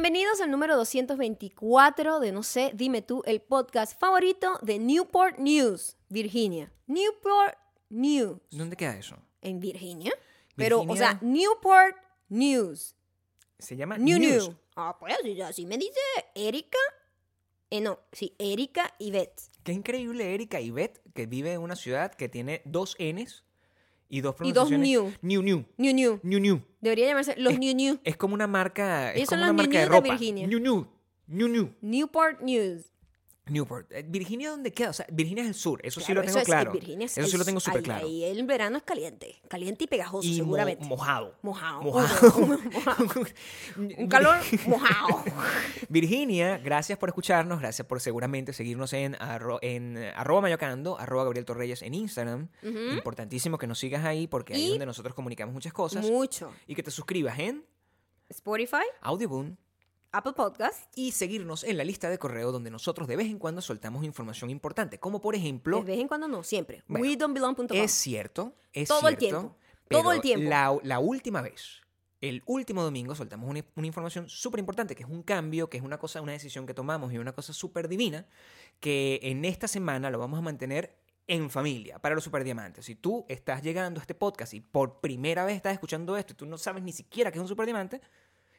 Bienvenidos al número 224 de No sé, dime tú, el podcast favorito de Newport News, Virginia. Newport News. ¿Dónde queda eso? ¿En Virginia? Pero, o sea, Newport News. Se llama New News. New. Ah, pues así, así me dice Erika. Eh, no, sí, Erika y Beth. Qué increíble Erika y Beth, que vive en una ciudad que tiene dos Ns y dos Y dos pronunciaciones. New. New, new, New New. new, new. Debería llamarse los Es- New New. Es como una marca, es Ellos son como una los marca New de New de ropa. Virginia. New, new, new, new. Newport News. Newport. Eh, ¿Virginia dónde queda? O sea, Virginia es el sur, eso sí lo tengo es- claro. Virginia es- eso sí lo tengo súper claro. Ahí el verano es caliente. Caliente y pegajoso, y mo- seguramente. mojado. Mojado. Mojado. Un calor mojado. Virginia, gracias por escucharnos, gracias por seguramente seguirnos en, arro- en eh, arroba mayocando, arroba Gabriel Torreyes en Instagram. Importantísimo que nos sigas ahí porque ahí es donde nosotros comunicamos muchas cosas. Mucho. Y que te suscribas en Spotify, Audioboom Apple Podcast. y seguirnos en la lista de correo donde nosotros de vez en cuando soltamos información importante, como por ejemplo, De vez en cuando no, siempre. Bueno, WeDon'tBelong.com. es cierto, es Todo el tiempo, todo el tiempo. La, la última vez, el último domingo, soltamos una, una información súper importante, que es un cambio, que es una cosa, una decisión que tomamos y una cosa súper divina, que en esta semana lo vamos a mantener en familia para los superdiamantes. Si tú estás llegando a este podcast y por primera vez estás escuchando esto y tú no sabes ni siquiera que es un superdiamante,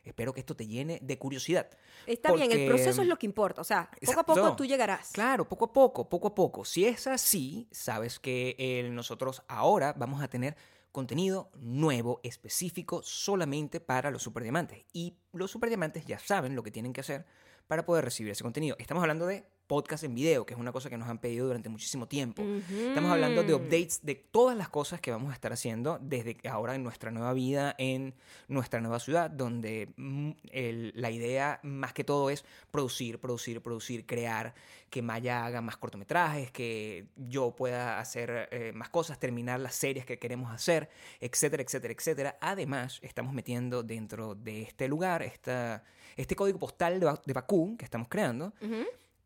espero que esto te llene de curiosidad. Está bien, el proceso es lo que importa. O sea, poco a poco tú llegarás. Claro, poco a poco, poco a poco. Si es así, sabes que eh, nosotros ahora vamos a tener contenido nuevo, específico, solamente para los superdiamantes. Y los superdiamantes ya saben lo que tienen que hacer para poder recibir ese contenido. Estamos hablando de podcast en video, que es una cosa que nos han pedido durante muchísimo tiempo. Estamos hablando de updates de todas las cosas que vamos a estar haciendo desde ahora en nuestra nueva vida, en nuestra nueva ciudad, donde mm, el- la idea más que todo es producir, producir, producir, crear, que Maya haga más cortometrajes, que yo pueda hacer eh, más cosas, terminar las series que queremos hacer, etcétera, etcétera, etcétera. Además, estamos metiendo dentro de este lugar, esta, este código postal de, de Bakú que estamos creando.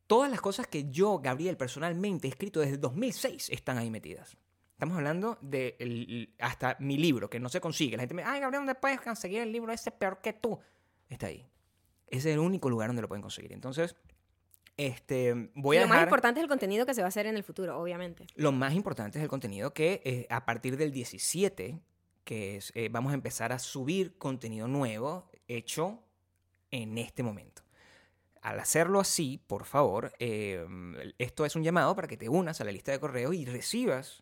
Todas las cosas que yo, Gabriel, personalmente he escrito desde 2006 están ahí metidas. Estamos hablando de el- hasta mi libro, que no se consigue. La gente me dice, ay, Gabriel, ¿dónde puedes conseguir el libro ese peor que tú? Está ahí. Ese es el único lugar donde lo pueden conseguir. Entonces, este, voy Y a lo más dejar... importante es el contenido que se va a hacer en el futuro, obviamente. Lo más importante es el contenido que eh, a partir del 17, que es, eh, vamos a empezar a subir contenido nuevo hecho en este momento. Al hacerlo así, por favor, eh, esto es un llamado para que te unas a la lista de correos y recibas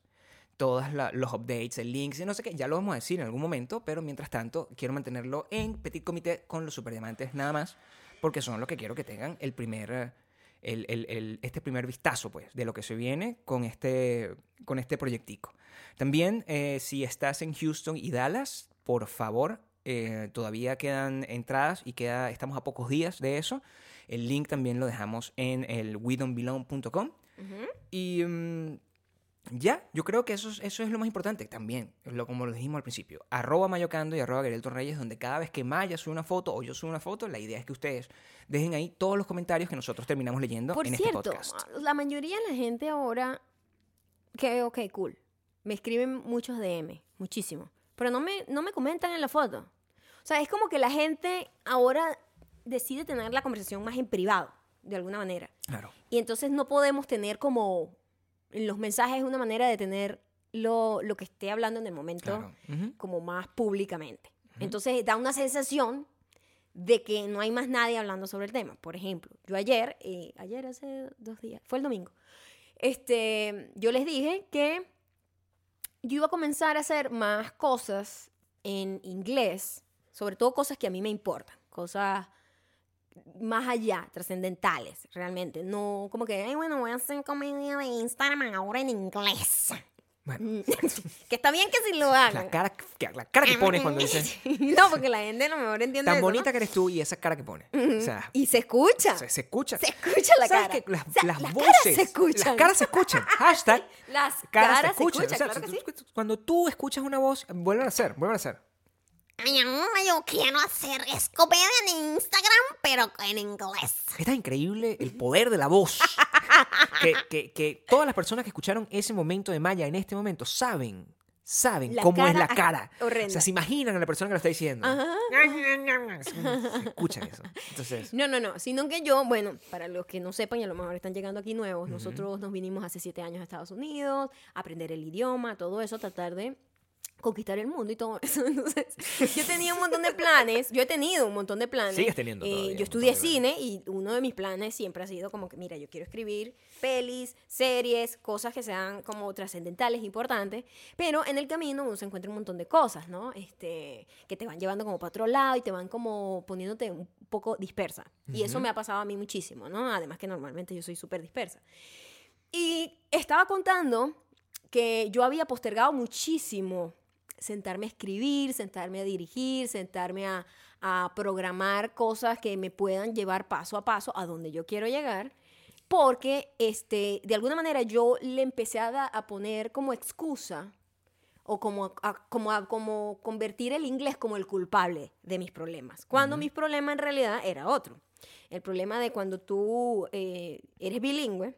todos los updates, el links y no sé qué. Ya lo vamos a decir en algún momento, pero mientras tanto quiero mantenerlo en petit comité con los superdiamantes nada más, porque son los que quiero que tengan el primer... este primer vistazo pues, de lo que se viene con este, con este proyectico. También, eh, si estás en Houston y Dallas, por favor, eh, todavía quedan entradas y queda, estamos a pocos días de eso. El link también lo dejamos en el wedonbelong.com. Y mm, ya, yo creo que eso, es- eso es lo más importante también, lo, como lo dijimos al principio. Arroba Mayocando y arroba Gabriel Torreyes, donde cada vez que Maya sube una foto o yo subo una foto, la idea es que ustedes dejen ahí todos los comentarios que nosotros terminamos leyendo Por en cierto, este podcast. la mayoría de la gente ahora, que ok, cool, me escriben muchos DM, muchísimo, pero no me, no me comentan en la foto. O sea, es como que la gente ahora decide tener la conversación más en privado, de alguna manera. Claro. Y entonces no podemos tener como los mensajes una manera de tener lo, lo que esté hablando en el momento Claro. Como más públicamente. Entonces da una sensación de que no hay más nadie hablando sobre el tema. Por ejemplo, yo ayer, eh, ayer hace dos días, fue el domingo, este, yo les dije que yo iba a comenzar a hacer más cosas en inglés, sobre todo cosas que a mí me importan, cosas más allá, trascendentales, realmente. No como que, ay, bueno, voy a hacer comedia de Instagram ahora en inglés. Bueno, que está bien que sí lo hagan. la cara, que- la cara que pones cuando dices no, porque la gente a lo mejor entiende tan eso, ¿no? bonita que eres tú y esa cara que pones. O sea, Y se escucha. se, se escucha. Se escucha la ¿Sabes cara. que las, O sea, las las voces, caras se escuchan. Las caras se escuchan. Hashtag. Las Caras, caras, se se escuchan. escuchan, O sea, claro tú- sí. Cuando tú escuchas una voz, vuelven a hacer, vuelven a hacer. Yo quiero hacer escopedia en Instagram, pero en inglés. Está increíble el poder de la voz. que, que- que todas las personas que escucharon ese momento de Maya en este momento saben, saben La cómo es la cara es horrenda. O sea, se imaginan a la persona que lo está diciendo. Ajá. Escuchan eso. Entonces, No, no, no, sino que yo, bueno, para los que no sepan y a lo mejor están llegando aquí nuevos, nosotros nos vinimos hace siete años a Estados Unidos, a aprender el idioma, todo eso, tratar de conquistar el mundo y todo eso. Entonces, yo tenía un montón de planes, yo he tenido un montón de planes. Sigues teniendo Eh, todavía un yo estudié cine y uno de mis planes siempre ha sido como que, mira, yo quiero escribir pelis, series, cosas que sean como trascendentales, importantes, pero en el camino uno se encuentra un montón de cosas, ¿no? Este, que te van llevando como para otro lado y te van como poniéndote un poco dispersa. Y eso me ha pasado a mí muchísimo, ¿no? Además que normalmente yo soy súper dispersa. Y estaba contando que yo había postergado muchísimo sentarme a escribir, sentarme a dirigir, sentarme a, a programar cosas que me puedan llevar paso a paso a donde yo quiero llegar, porque este, de alguna manera yo le empecé a, a poner como excusa o como, a- como, a- como convertir el inglés como el culpable de mis problemas, cuando mis problemas en realidad era otro. El problema de cuando tú eh, eres bilingüe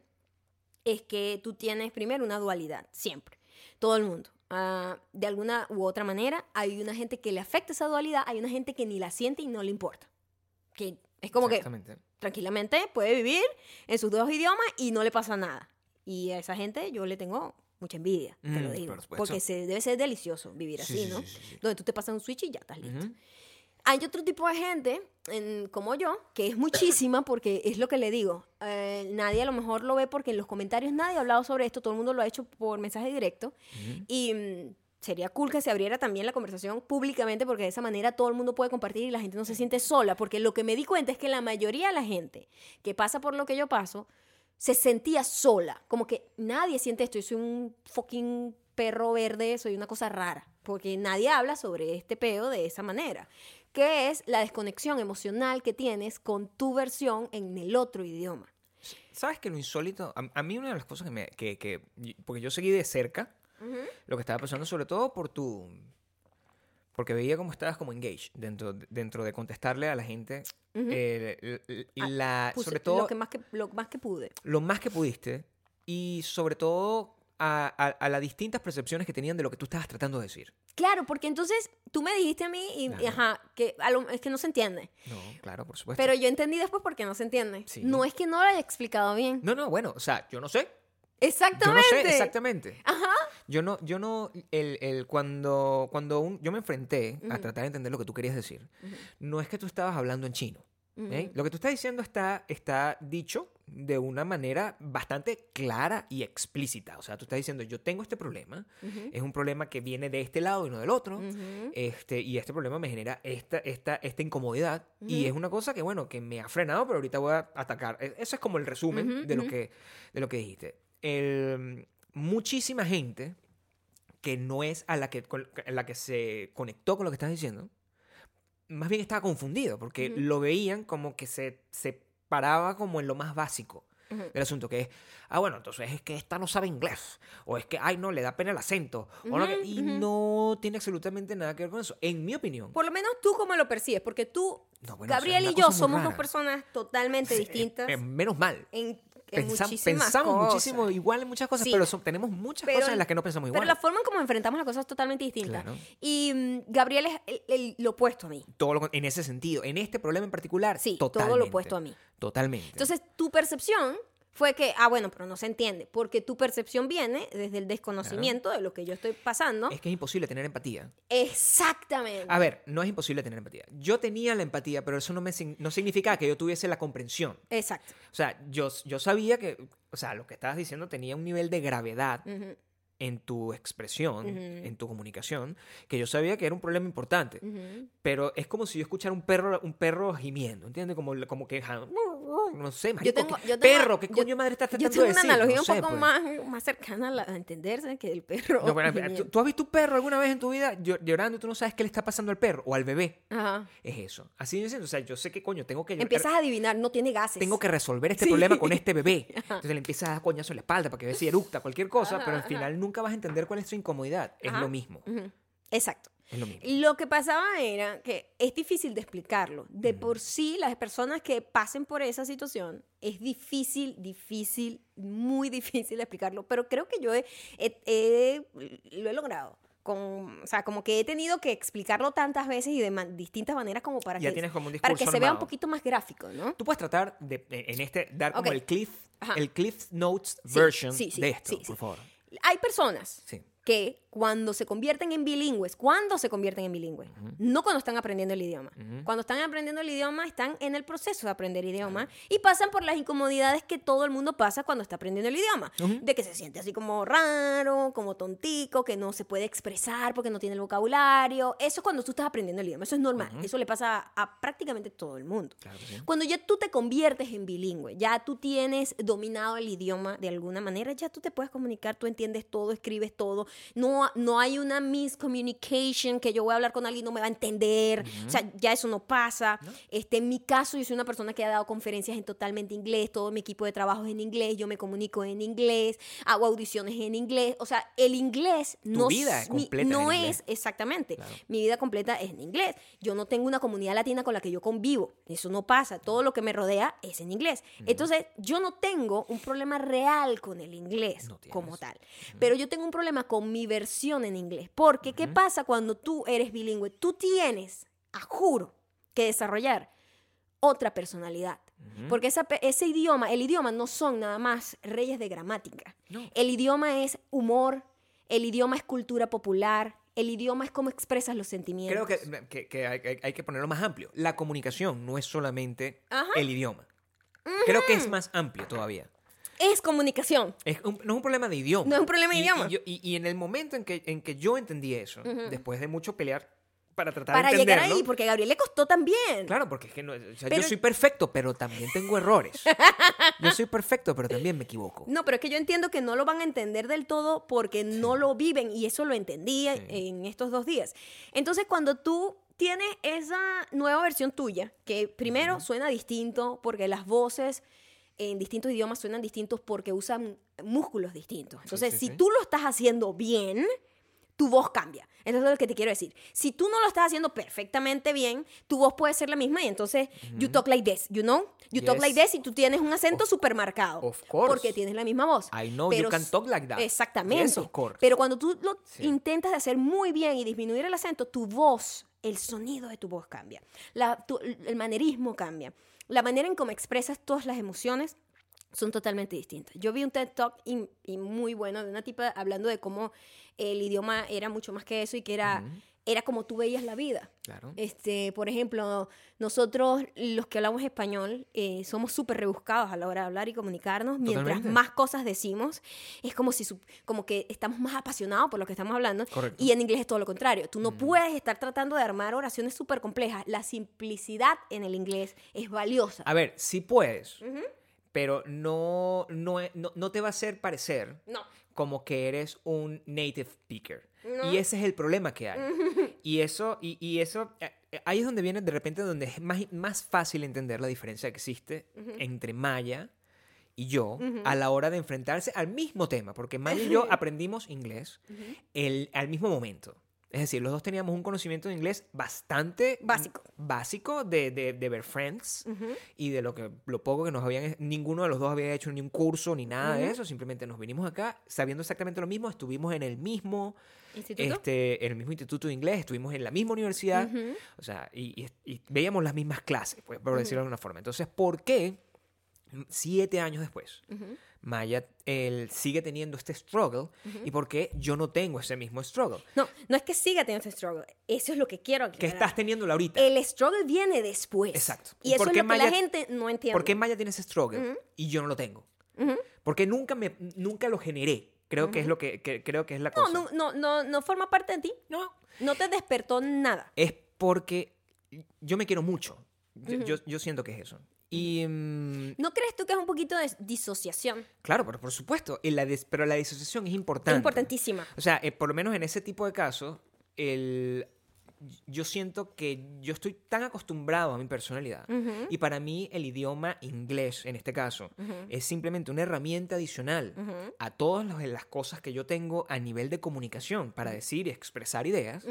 es que tú tienes primero una dualidad, siempre, todo el mundo. Ah, de alguna u otra manera, hay una gente que le afecta esa dualidad, hay una gente que ni la siente y no le importa. Que es como que tranquilamente puede vivir en sus dos idiomas y no le pasa nada. Y a esa gente yo le tengo mucha envidia, te lo Mm, digo. por. Porque se, debe ser delicioso vivir Sí, así, sí, ¿no? sí, sí, sí. Donde tú te pasas un switch y ya estás listo. Hay otro tipo de gente, en- como yo, que es muchísima porque es lo que le digo. eh, nadie a lo mejor lo ve porque en los comentarios nadie ha hablado sobre esto, todo el mundo lo ha hecho por mensaje directo. Y mm, sería cool que se abriera también la conversación públicamente porque de esa manera todo el mundo puede compartir y la gente no se siente sola. Porque lo que me di cuenta es que la mayoría de la gente que pasa por lo que yo paso se sentía sola. Como que nadie siente esto. Yo soy un fucking perro verde, soy una cosa rara. Porque nadie habla sobre este pedo de esa manera. Que es la desconexión emocional que tienes con tu versión en el otro idioma. ¿Sabes que lo insólito? A, a mí una de las cosas que me... Que, que- porque yo seguí de cerca lo que estaba pasando, sobre todo por tu... Porque veía cómo estabas como engaged dentro, dentro de contestarle a la gente. Eh, Ah, Puse sobre todo, lo, que más que, lo más que pude. lo más que pudiste. Y sobre todo a, a- a las distintas percepciones que tenían de lo que tú estabas tratando de decir. Claro, porque entonces tú me dijiste a mí y, ajá, que a lo- es que no se entiende. No, claro, por supuesto. Pero yo entendí después porque no se entiende. Sí. No es que no lo haya explicado bien. No, no, bueno, o sea, yo no sé. Exactamente. Yo no sé exactamente. Ajá. Yo no, yo no, el, el- cuando, cuando un- yo me enfrenté a tratar de entender lo que tú querías decir, no es que tú estabas hablando en chino. ¿Eh? Lo que tú estás diciendo está, está dicho de una manera bastante clara y explícita. O sea, tú estás diciendo, yo tengo este problema, Ujú. es un problema que viene de este lado y no del otro. Ujú. Este, y este problema me genera esta, esta, esta incomodidad. Y Ujú. es una cosa que, bueno, que me ha frenado, pero ahorita voy a atacar. E- Eso es como el resumen de, lo que, de lo que dijiste. El- muchísima gente que no es a la que, a la que se conectó con lo que estás diciendo, más bien estaba confundido, porque Ujú. lo veían como que se, se paraba como en lo más básico Ujú. del asunto, que es, ah, bueno, entonces es que esta no sabe inglés, o es que, ay, no, le da pena el acento, o no, y no tiene absolutamente nada que ver con eso, en mi opinión. Por lo menos tú cómo lo percibes, porque tú, No, bueno, o sea, Gabriel y yo somos dos personas totalmente Sí, distintas eh, menos mal. en, en Pensa- muchísimas pensamos cosas. muchísimo igual en muchas cosas, Sí. pero son- tenemos muchas Pero- cosas en las que no pensamos igual. Pero la forma en cómo enfrentamos las cosas es totalmente distinta. Claro. Y mm, Gabriel es el, el- lo opuesto a mí. Todo lo con- en ese sentido, en este problema en particular, Sí, todo lo opuesto a mí. Totalmente. Entonces, tu percepción fue que, ah, bueno, pero no se entiende, porque tu percepción viene desde el desconocimiento de lo que yo estoy pasando. es que es imposible tener empatía. Exactamente. A ver, no es imposible tener empatía. Yo tenía la empatía, pero eso no, me, no significa que yo tuviese la comprensión. Exacto. O sea, yo, yo sabía que, o sea, lo que estabas diciendo tenía un nivel de gravedad Ujú, en tu expresión, Ujú. en tu comunicación, que yo sabía que era un problema importante. ujú. Pero es como si yo escuchara un perro, un perro gimiendo, ¿entiendes? Como, como que, no sé, marico, tengo- ¿qué- yo tengo- perro, ¿qué yo- coño madre estás Yo tratando tengo de una decir? analogía No un sé, poco pues. más, más cercana a, la- a entenderse que el perro. No. ¿tú, tú has visto un perro alguna vez en tu vida llo- llorando y tú no sabes qué le está pasando al perro o al bebé? Ajá. Es eso. Así diciendo, o sea, yo sé que coño, tengo que Empiezas a adivinar, no tiene gases. tengo que resolver este Sí. problema con este bebé. Entonces le empiezas a dar coñazo en la espalda para que vea si eructa, cualquier cosa, Ajá, pero al final nunca vas a entender cuál es su incomodidad. Es lo mismo. Exacto. Es lo mismo. Lo que pasaba era que es difícil de explicarlo. De por sí, las personas que pasen por esa situación, es difícil, difícil, muy difícil de explicarlo. Pero creo que yo he- he- he- lo he logrado. con, o sea, como que he tenido que explicarlo tantas veces y de distintas maneras como para Ya que, como para se vea un poquito más gráfico, ¿no? Tú puedes tratar de, en este, dar como el Cliff, Ajá. el Cliff Notes Sí, version sí, sí, de esto, por favor. Hay personas que cuando se convierten en bilingües, cuando se convierten en bilingües, no cuando están aprendiendo el idioma. Cuando están aprendiendo el idioma, están en el proceso de aprender idioma y pasan por las incomodidades que todo el mundo pasa cuando está aprendiendo el idioma. De que se siente así como raro, como tontico, que no se puede expresar porque no tiene el vocabulario. Eso es cuando tú estás aprendiendo el idioma. Eso es normal. Eso le pasa a, a prácticamente todo el mundo. Claro sí. Cuando ya tú te conviertes en bilingüe, ya tú tienes dominado el idioma de alguna manera, ya tú te puedes comunicar, tú entiendes todo, escribes todo. No, no hay una miscommunication que yo voy a hablar con alguien y no me va a entender. O sea, ya eso no pasa. Este, en mi caso, yo soy una persona que ha dado conferencias en totalmente inglés, todo mi equipo de trabajo es en inglés, yo me comunico en inglés, hago audiciones en inglés. O sea, el inglés no, vida mi- completa es no en inglés. es exactamente. Claro. Mi vida completa es en inglés. Yo no tengo una comunidad latina con la que yo convivo. Eso no pasa. Todo lo que me rodea es en inglés. Entonces, yo no tengo un problema real con el inglés No como tal. Pero yo tengo un problema con mi versión en inglés. Porque, ¿qué pasa cuando tú eres bilingüe? Tú tienes, a juro, que desarrollar otra personalidad. Porque esa ese idioma, el idioma no son nada más reyes de gramática. No. El idioma es humor, el idioma es cultura popular, el idioma es cómo expresas los sentimientos. Creo que, que- que hay, que ponerlo más amplio. La comunicación no es solamente Ajá. el idioma. Creo que es más amplio todavía. Es comunicación. Es un- no es un problema de idioma. No es un problema de Y- idioma. Y, yo- y- y en el momento en que, en que yo entendí eso, después de mucho pelear para tratar Para de llegar entenderlo, ahí, porque a Gabriel le costó también. Claro, porque es que no, o sea, Pero- yo soy perfecto, pero también tengo errores. Yo soy perfecto, pero también me equivoco. No, pero es que yo entiendo que no lo van a entender del todo porque no lo viven y eso lo entendí Sí. en estos dos días. Entonces, cuando tú tienes esa nueva versión tuya, que primero suena distinto porque las voces en distintos idiomas suenan distintos porque usan músculos distintos. Entonces, sí, si sí. tú lo estás haciendo bien, tu voz cambia. Eso es lo que te quiero decir. Si tú no lo estás haciendo perfectamente bien, tu voz puede ser la misma y entonces you talk like this, you know? You talk like this y tú tienes un acento súper marcado. of course. Porque tienes la misma voz. I know you can talk like that. Exactamente. Yes, of course. Pero cuando tú lo Sí. intentas hacer muy bien y disminuir el acento, tu voz, el sonido de tu voz cambia. La- tu- el manerismo cambia. La manera en cómo expresas todas las emociones son totalmente distintas. Yo vi un TED Talk y, muy bueno de una tipa hablando de cómo el idioma era mucho más que eso y que era, era como tú veías la vida. Claro. Este, por ejemplo, nosotros los que hablamos español eh, somos súper rebuscados a la hora de hablar y comunicarnos. Mientras Totalmente. más cosas decimos, es como si como que estamos más apasionados por lo que estamos hablando. Correcto. Y en inglés es todo lo contrario. Tú no puedes estar tratando de armar oraciones súper complejas. La simplicidad en el inglés es valiosa. A ver, sí puedes, pero no, no, no, no te va a hacer parecer No. como que eres un native speaker. No. Y ese es el problema que hay. y eso, y, y eso, eh, eh, ahí es donde viene de repente donde es más, más fácil entender la diferencia que existe entre Maya y yo a la hora de enfrentarse al mismo tema, porque Maya y yo aprendimos inglés el, al mismo momento. Es decir, los dos teníamos un conocimiento de inglés bastante Básico. básico de, de, de ver Friends y de lo que lo poco que nos habían ninguno de los dos había hecho ni un curso ni nada de eso. Simplemente nos vinimos acá sabiendo exactamente lo mismo. Estuvimos en el mismo ¿Instituto? este en el mismo instituto de inglés. Estuvimos en la misma universidad. O sea y, y- y veíamos las mismas clases pues, por decirlo de alguna forma. Entonces ¿por qué siete años después Maya él sigue teniendo este struggle y por qué yo no tengo ese mismo struggle No, no es que siga teniendo este struggle. Eso es lo que quiero que aclarar. estás teniendo ahorita El struggle viene después. Exacto. Y eso ¿Por es lo que la gente no entiende. ¿Por qué Maya tiene ese struggle y yo no lo tengo? Porque nunca, me, nunca lo generé. Creo que es lo que, que- creo que es la No, cosa. no, no, no, no forma parte de ti. No. No te despertó nada. Es porque yo me quiero mucho. Yo, yo, yo siento que es eso. Y mm, ¿No crees tú que es un poquito de disociación? claro, pero por supuesto, la pero la disociación es importante. Es importantísima. O sea, eh, por lo menos en ese tipo de casos, el, yo siento que yo estoy tan acostumbrado a mi personalidad y para mí el idioma inglés, en este caso, es simplemente una herramienta adicional a todas las- cosas que yo tengo a nivel de comunicación para decir y expresar ideas.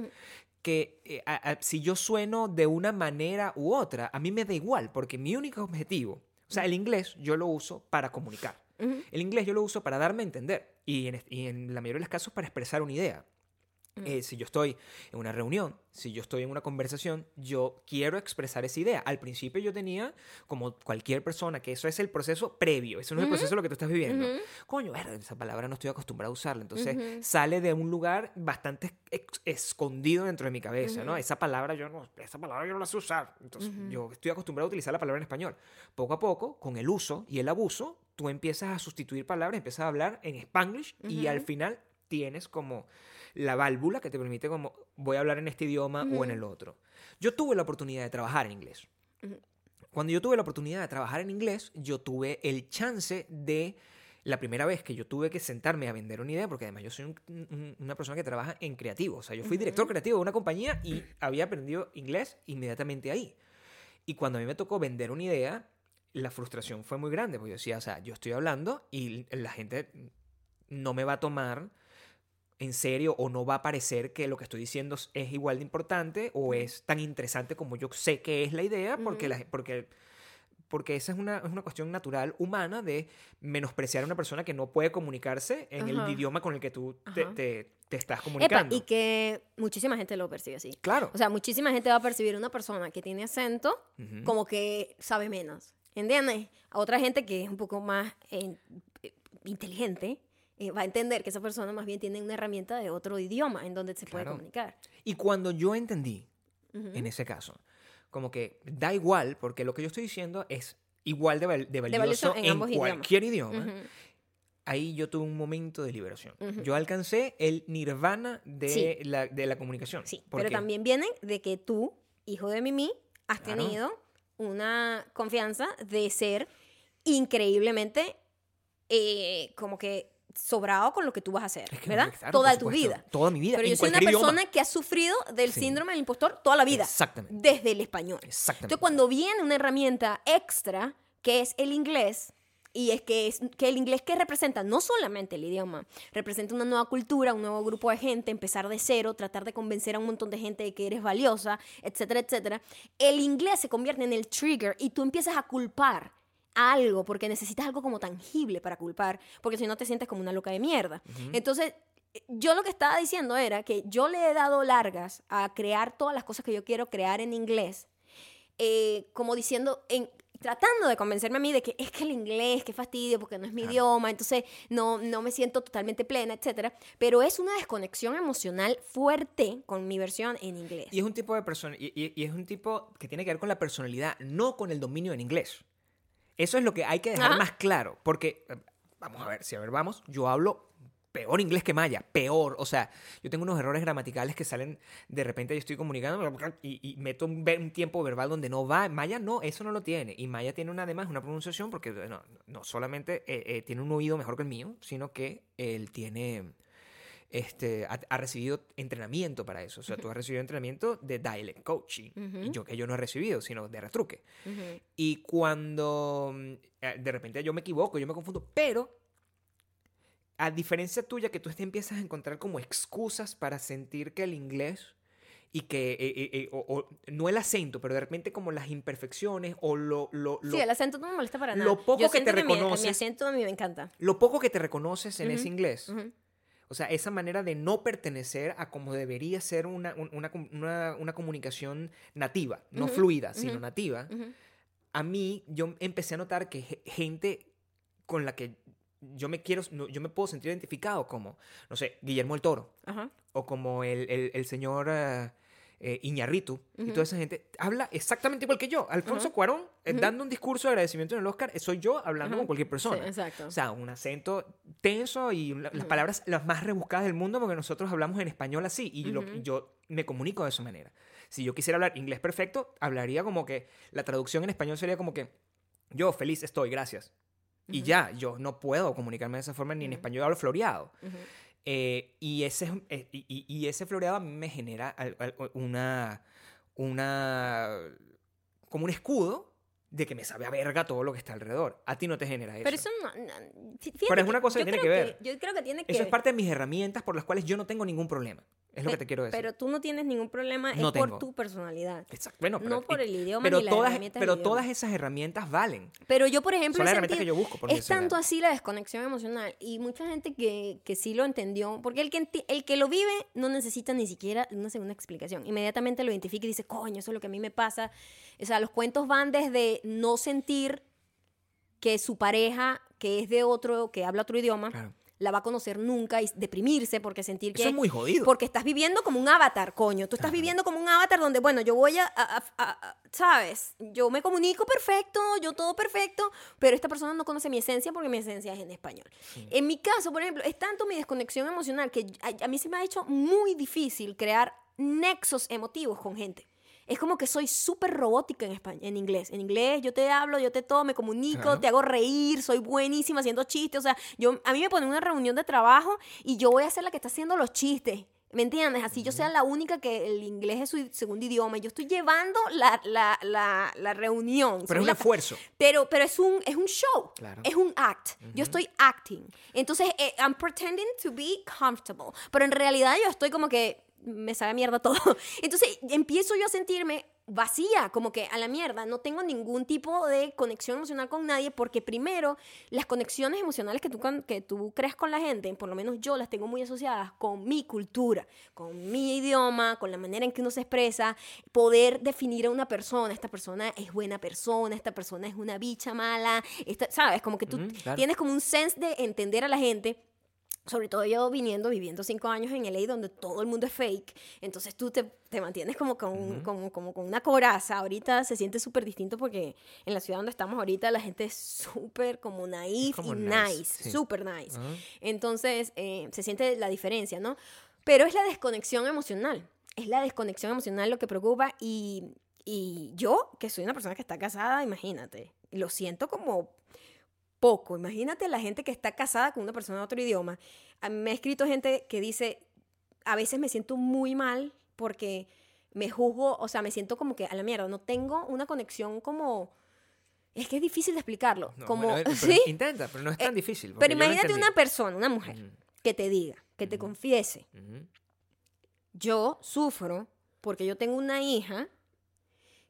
Que eh, a- a- si yo sueno de una manera u otra, a mí me da igual, porque mi único objetivo, o sea, el inglés yo lo uso para comunicar. El inglés yo lo uso para darme a entender y en, y en la mayoría de los casos para expresar una idea. Eh, si yo estoy en una reunión, si yo estoy en una conversación, yo quiero expresar esa idea. Al principio yo tenía, como cualquier persona, que eso es el proceso previo, eso no es el proceso de lo que tú estás viviendo. Coño, esa palabra no estoy acostumbrado a usarla. Entonces sale de un lugar bastante escondido dentro de mi cabeza, ¿no? Esa palabra yo no, esa palabra yo no la sé usar. Entonces yo estoy acostumbrado a utilizar la palabra en español. Poco a poco, con el uso y el abuso, tú empiezas a sustituir palabras, empiezas a hablar en spanglish y al final tienes como la válvula que te permite como voy a hablar en este idioma o en el otro. Yo tuve la oportunidad de trabajar en inglés. Cuando yo tuve la oportunidad de trabajar en inglés, yo tuve el chance de la primera vez que yo tuve que sentarme a vender una idea, porque además yo soy un- un- una persona que trabaja en creativo, o sea, yo fui director creativo de una compañía y había aprendido inglés inmediatamente ahí. Y cuando a mí me tocó vender una idea, la frustración fue muy grande, porque yo decía, o sea, yo estoy hablando y la gente no me va a tomar en serio o no va a parecer que lo que estoy diciendo es- igual de importante o es tan interesante como yo sé que es la idea, porque, la, porque, porque esa es una, es una cuestión natural humana de menospreciar a una persona que no puede comunicarse en el idioma con el que tú te, Ajá. te- te estás Epa, comunicando. y que muchísima gente lo percibe así. Claro. O sea, muchísima gente va a percibir una persona que tiene acento como que sabe menos. ¿Entiendes? A otra gente que es un poco más eh, eh, inteligente eh, va a entender que esa persona más bien tiene una herramienta de otro idioma en donde se puede Claro. comunicar. Y cuando yo entendí, Ujú. en ese caso, como que da igual, porque lo que yo estoy diciendo es igual de, val- de valioso valioso en en, ambos cualquier idioma, Ujú. ahí yo tuve un momento de liberación. Ujú. Yo alcancé el nirvana de, Sí. la, de la comunicación. Sí, ¿Por pero qué? también viene de que tú, hijo de Mimi, has Claro. tenido una confianza de ser increíblemente eh, como que sobrado con lo que tú vas a hacer, Es que, ¿verdad? claro, toda tu vida. Toda mi vida. Pero yo soy una idioma. persona que ha sufrido del Sí. síndrome del impostor toda la vida, Exactamente. desde el español. Exactamente. Entonces, cuando viene una herramienta extra, que es el inglés, y es que, es que el inglés que representa no solamente el idioma, representa una nueva cultura, un nuevo grupo de gente, empezar de cero, tratar de convencer a un montón de gente de que eres valiosa, etcétera, etcétera. El inglés se convierte en el trigger y tú empiezas a culpar algo porque necesitas algo como tangible para culpar, porque si no te sientes como una loca de mierda. Entonces, yo lo que estaba diciendo era que yo le he dado largas a crear todas las cosas que yo quiero crear en inglés eh, como diciendo, en, tratando de convencerme a mí de que es que el inglés, qué fastidio, porque no es mi idioma, entonces no, no me siento totalmente plena, etcétera. Pero es una desconexión emocional fuerte con mi versión en inglés. Y es un tipo de persona, y, y- y es un tipo que tiene que ver con la personalidad, no con el dominio en inglés. Eso es lo que hay que dejar Ajá. más claro, porque, eh, vamos a ver, si a ver, vamos, yo hablo peor inglés que Maya, peor, o sea, yo tengo unos errores gramaticales que salen, de repente yo estoy comunicando y, y meto un, tiempo verbal donde no va, Maya no, eso no lo tiene, y Maya tiene una, además una pronunciación porque no, no solamente eh, eh, tiene un oído mejor que el mío, sino que él tiene este, ha, ha recibido entrenamiento para eso. O sea, tú has recibido entrenamiento de dialect coaching. Y yo que yo no he recibido, sino de retruque. Y cuando mm, eh, de repente yo me equivoco, yo me confundo, pero a diferencia tuya que tú te empiezas a encontrar como excusas para sentir que el inglés y que, eh, eh, eh, o- o- no el acento, pero de repente como las imperfecciones o lo, lo, lo- Sí, el acento no me molesta para nada. lo poco Yo que te siento mi- Mi, reconoces- acento a mí me encanta. lo poco que te reconoces en ese inglés. O sea, esa manera de no pertenecer a como debería ser una, un- una, una- una comunicación nativa, no fluida, sino nativa, a mí yo empecé a notar que ge- gente con la que yo me quiero, yo me puedo sentir identificado como, no sé, Guillermo el Toro, o como el, el- el señor eh, Iñarritu, y Ujú. toda esa gente, habla exactamente igual que yo. Alfonso Ujú. Cuarón, eh, Ujú. dando un discurso de agradecimiento en el Oscar, eh, soy yo hablando con cualquier persona. Sí, exacto. O sea, un acento tenso y la- las palabras las más rebuscadas del mundo porque nosotros hablamos en español así y lo- yo me comunico de esa manera. Si yo quisiera hablar inglés perfecto, hablaría como que la traducción en español sería como que yo feliz estoy, gracias. Y ya, yo no puedo comunicarme de esa forma ni en español hablo floreado. Eh, y, ese, eh, y, y- ese floreado a mí me genera una, una, como un escudo de que me sabe a verga todo lo que está alrededor. A ti no te genera eso. Pero eso no... no- Pero es una cosa que tiene que ver. Yo creo que tiene que Eso es parte de mis herramientas por las cuales yo no tengo ningún problema. Es lo que te quiero decir. Pero tú no tienes ningún problema, No es por tu personalidad. Exacto. Bueno, pero, no por el idioma pero ni las todas, herramientas pero todas esas herramientas valen. Pero yo, por ejemplo, Son las herramientas que yo busco. por es tanto así la desconexión emocional y mucha gente que, que sí lo entendió, porque el que, el que lo vive no necesita ni siquiera una segunda explicación. Inmediatamente lo identifica y dice, coño, eso es lo que a mí me pasa. O sea, los cuentos van desde no sentir que su pareja, que es de otro, que habla otro idioma, Claro. la va a conocer nunca y deprimirse porque sentir que... Eso es muy jodido. Porque estás viviendo como un avatar, coño. Tú estás viviendo como un avatar donde, bueno, yo voy a, a- a- a- ¿sabes? Yo me comunico perfecto, yo todo perfecto, pero esta persona no conoce mi esencia porque mi esencia es en español. En mi caso, por ejemplo, es tanto mi desconexión emocional que a mí se me ha hecho muy difícil crear nexos emotivos con gente. Es como que soy súper robótica en, español, en inglés. En inglés yo te hablo, yo te todo, me comunico, Claro. te hago reír, soy buenísima haciendo chistes. O sea, yo, a mí me ponen una reunión de trabajo y yo voy a ser la que está haciendo los chistes. ¿Me entiendes? Así yo sea la única que el inglés es su segundo idioma. Yo estoy llevando la, la, la, la reunión. Pero es un esfuerzo. pero, pero es un, es un show. Claro. Es un act. Yo estoy acting. Entonces, eh, I'm pretending to be comfortable. Pero en realidad yo estoy como que me sabe a mierda todo. Entonces, empiezo yo a sentirme vacía, como que a la mierda. No tengo ningún tipo de conexión emocional con nadie porque primero, las conexiones emocionales que tú, que tú creas con la gente, por lo menos yo las tengo muy asociadas con mi cultura, con mi idioma, con la manera en que uno se expresa, poder definir a una persona, esta persona es buena persona, esta persona es una bicha mala, esta, ¿sabes? Como que tú Ujú, claro. tienes como un sense de entender a la gente. Sobre todo yo viniendo, viviendo cinco años en LA donde todo el mundo es fake, entonces tú te, te mantienes como con, como, como con una coraza. Ahorita se siente súper distinto porque en la ciudad donde estamos ahorita la gente es súper como naif como y nice, nice, sí. súper nice. Ajá. Entonces eh, se siente la diferencia, ¿no? Pero es la desconexión emocional. Es la desconexión emocional lo que preocupa y, y yo, que soy una persona que está casada, imagínate, lo siento como poco. Imagínate la gente que está casada con una persona de otro idioma. A mí me ha escrito gente que dice, a veces me siento muy mal porque me juzgo, o sea, me siento como que a la mierda, no tengo una conexión como... Es que es difícil de explicarlo. No, como, bueno, eh, pero ¿sí? Intenta, pero no es tan difícil. porque Pero imagínate una persona, una mujer, que te diga, que te confiese, yo sufro porque yo tengo una hija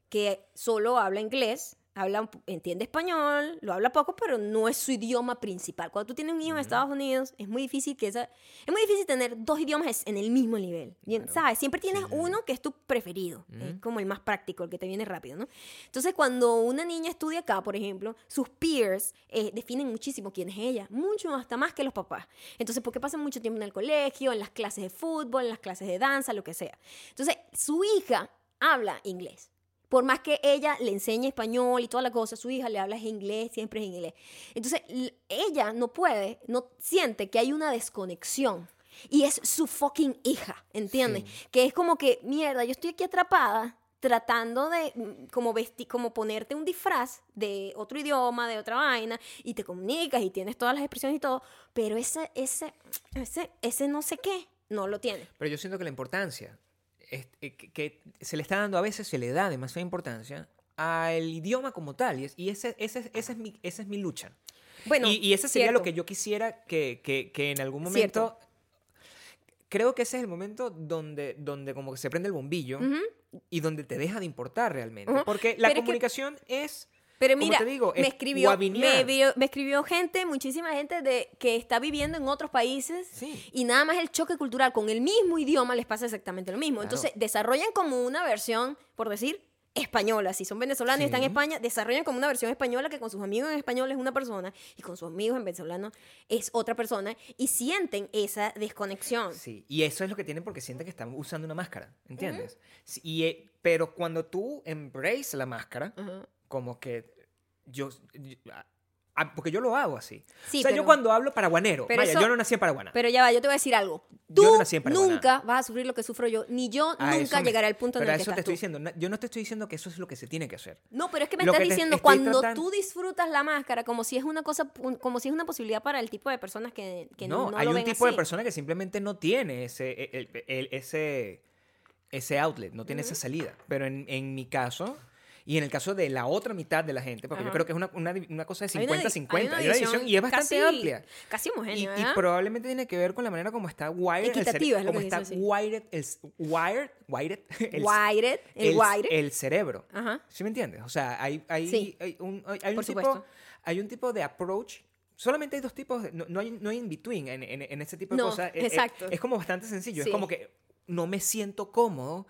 que solo habla inglés, habla, un entiende español, lo habla poco, pero no es su idioma principal. Cuando tú tienes un hijo en. Estados Unidos, es muy difícil que esa, es muy difícil tener dos idiomas en el mismo nivel. Claro. ¿Sabes? Siempre tienes Sí, uno que es tu preferido, es como el más práctico, el que te viene rápido, ¿no? Entonces, cuando una niña estudia acá, por ejemplo, sus peers eh, definen muchísimo quién es ella, mucho hasta más que los papás. Entonces, porque pasan mucho tiempo en el colegio, en las clases de fútbol, en las clases de danza, lo que sea. Entonces, su hija habla inglés. Por más que ella le enseñe español y toda la cosa, su hija le habla inglés, siempre es inglés. Entonces, ella no puede, no siente que hay una desconexión. Y es su fucking hija, ¿entiendes? Sí. Que es como que, mierda, yo estoy aquí atrapada tratando de mm, como vestir, como ponerte un disfraz de otro idioma, de otra vaina, y te comunicas y tienes todas las expresiones y todo, pero ese, ese, ese, ese no sé qué, no lo tiene. Pero yo siento que la importancia que, que se le está dando a veces, se le da demasiada importancia al idioma como tal. Y, es- y ese, ese, ese es mi, esa es mi lucha. Bueno, y, y ese sería cierto. lo que yo quisiera que, que- que en algún Cierto. momento... Creo que ese es el momento donde, donde como que se prende el bombillo y donde te deja de importar realmente. Porque la Pero es que- comunicación es... Pero mira, te digo, me, es escribió, me, guabinear. vio- me escribió gente, muchísima gente de, que está viviendo en otros países Sí. y nada más el choque cultural con el mismo idioma les pasa exactamente lo mismo. Claro. Entonces desarrollan como una versión, por decir, española. Si son venezolanos y están en. España, desarrollan como una versión española que con sus amigos en español es una persona y con sus amigos en venezolano es otra persona y sienten esa desconexión. Sí, y eso es lo que tienen porque sienten que están usando una máscara, ¿entiendes? Sí, y, eh, pero cuando tú embrace la máscara. Como que yo, yo- ah, porque yo lo hago así. Sí, o sea, yo cuando hablo paraguanero, pero vaya, eso- yo no nací en Paraguana. Pero ya va, yo te voy a decir algo. Yo Tú no nací en Paraguaná. nunca vas a sufrir lo que sufro yo, ni yo A nunca me- llegaré al punto en el que eso te estás estoy tú. diciendo, yo no te estoy diciendo que eso es lo que se tiene que hacer. No, pero es que me Lo estás que te diciendo estoy cuando tú disfrutas la máscara como si es una cosa, como si es una posibilidad para el tipo de personas que, que no, no, hay lo un ven tipo de persona que simplemente no tiene ese, e, el- el- ese, ese outlet, no tiene esa salida. Pero en, en mi caso, Y en el caso de la otra mitad de la gente, porque yo creo que es una, una, una cosa de Hay una di- 50-50, hay una hay una división división y es bastante casi- amplia. Casi Y, homogénea, y ¿verdad? probablemente tiene que ver con la manera como está wired el Equitativa es lo como que está wired el, wired, wired, el, Wired, el, el- wired. el cerebro. Ajá. ¿Sí me entiendes? O sea, hay, hay, Sí. hay un, hay, un tipo, hay un tipo de approach. Solamente hay dos tipos, de- no, no hay, no hay in between en, en, en ese tipo de No, cosas. Eh, eh, exacto. Es, como bastante sencillo. Sí. Es como que no me siento cómodo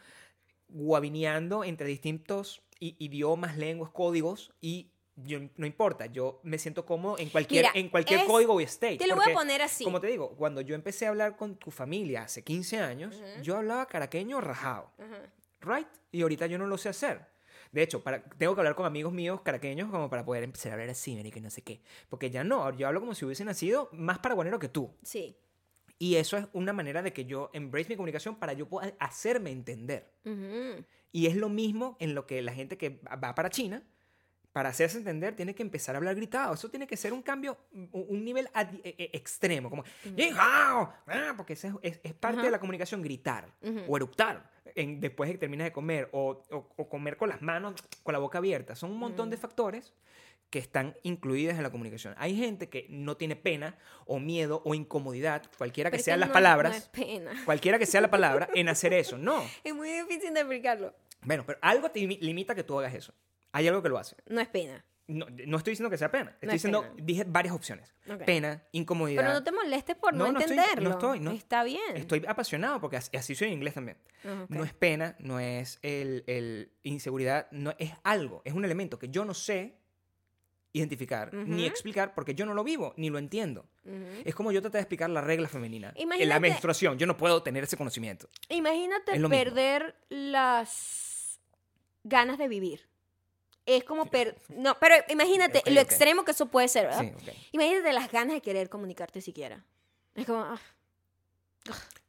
guabineando entre distintos idiomas, lenguas, códigos y yo, no importa, yo me siento cómodo en cualquier, Mira, en cualquier es- código y state. te lo voy a porque, poner así. Como te digo, cuando yo empecé a hablar con tu familia hace 15 años, yo hablaba caraqueño rajado. Ajá. Right? Y ahorita yo no lo sé hacer. De hecho, para, tengo que hablar con amigos míos caraqueños como para poder empezar a hablar así, y no sé qué. Porque ya no, yo hablo como si hubiese nacido más paraguanero que tú. Sí. Y eso es una manera de que yo embrace mi comunicación para yo poder hacerme entender. Ujú. Y es lo mismo en lo que la gente que va para China, para hacerse entender, tiene que empezar a hablar gritado. Eso tiene que ser un cambio, un, nivel e- e- extremo, como "Ni hao", ah, porque ese es, es- es parte Ajá. de la comunicación gritar o eructar en- después de que terminas de comer o, o- o comer con las manos, con la boca abierta. Son un montón de factores que están incluidas en la comunicación. Hay gente que no tiene pena o miedo o incomodidad, cualquiera que Pero sean las no- palabras, No es pena. cualquiera que sea la palabra, en hacer eso. No. Es muy difícil de explicarlo. Bueno, pero algo te limi- limita que tú hagas eso. Hay algo que lo hace. No es pena. No, no estoy diciendo que sea pena. Estoy No es diciendo, pena. dije varias opciones. Ok. Pena, incomodidad. Pero no te molestes por no, No, no estoy- entenderlo. no estoy, no. Está bien. Estoy apasionado porque así, así soy en inglés también. Ah, ok. No es pena, no es el, el inseguridad, no es algo, es un elemento que yo no sé identificar ni explicar porque yo no lo vivo ni lo entiendo. Es como yo traté de explicar la regla femenina. En la menstruación, yo no puedo tener ese conocimiento. Imagínate mismo. perder las ganas de vivir. Es como per... No, pero imagínate lo extremo que eso puede ser, ¿verdad? Sí, ok. Imagínate las ganas de querer comunicarte siquiera. Es como, ah,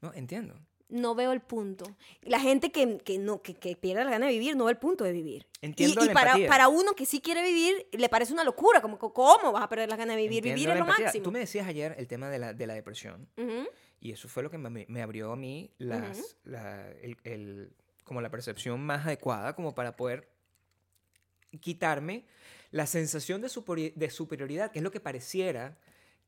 No, entiendo. No veo el punto. La gente que, que no, que, que pierde las ganas de vivir no ve el punto de vivir. Entiendo y y la para, empatía. para uno que sí quiere vivir, le parece una locura. Como, ¿cómo vas a perder las ganas de vivir? Entiendo vivir la es lo empatía. máximo. Tú me decías ayer el tema de la, de la depresión. Y eso fue lo que me, me abrió a mí las, la, el, el- como la percepción más adecuada como para poder quitarme la sensación de, superi- de superioridad, que es lo que pareciera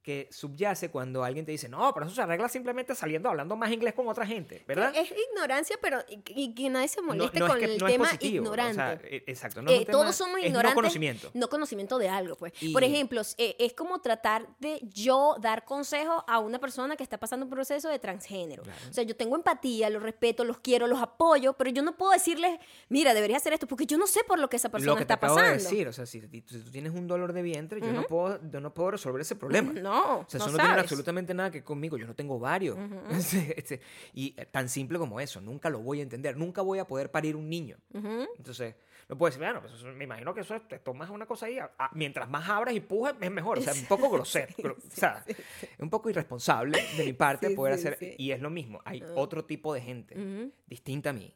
que subyace cuando alguien te dice, no, pero eso se arregla simplemente saliendo, hablando más inglés con otra gente, ¿verdad? Es ignorancia, pero y, y que nadie se moleste no es con que- el no es tema positivo, o sea, ignorante. exacto. no es Eh, tema- todos somos es ignorantes. no conocimiento. No conocimiento de algo, pues. Y- Por ejemplo, eh, es como tratar de yo dar consejo a una persona que está pasando un proceso de transgénero. Claro. O sea, yo tengo empatía, los respeto, los quiero, los apoyo, pero yo no puedo decirles, mira, deberías hacer esto, porque yo no sé por lo que esa persona lo que te está acabo pasando. de decir, o sea, si, si tú tienes un dolor de vientre, yo, no puedo, yo no puedo resolver ese problema. No, O sea, no eso no tiene absolutamente nada que ver conmigo. Yo no tengo varios. Este, este, y eh, tan simple como eso. Nunca lo voy a entender. Nunca voy a poder parir un niño. Ujú. Entonces, no puedo decir, bueno, pues eso- me imagino que eso es- te tomas una cosa ahí. a- mientras más abras y pujas, es mejor. O sea, un poco grosero. gro- o sea, es un poco irresponsable de mi parte Sí, poder sí, hacer. sí. Y es lo mismo. Hay otro tipo de gente distinta a mí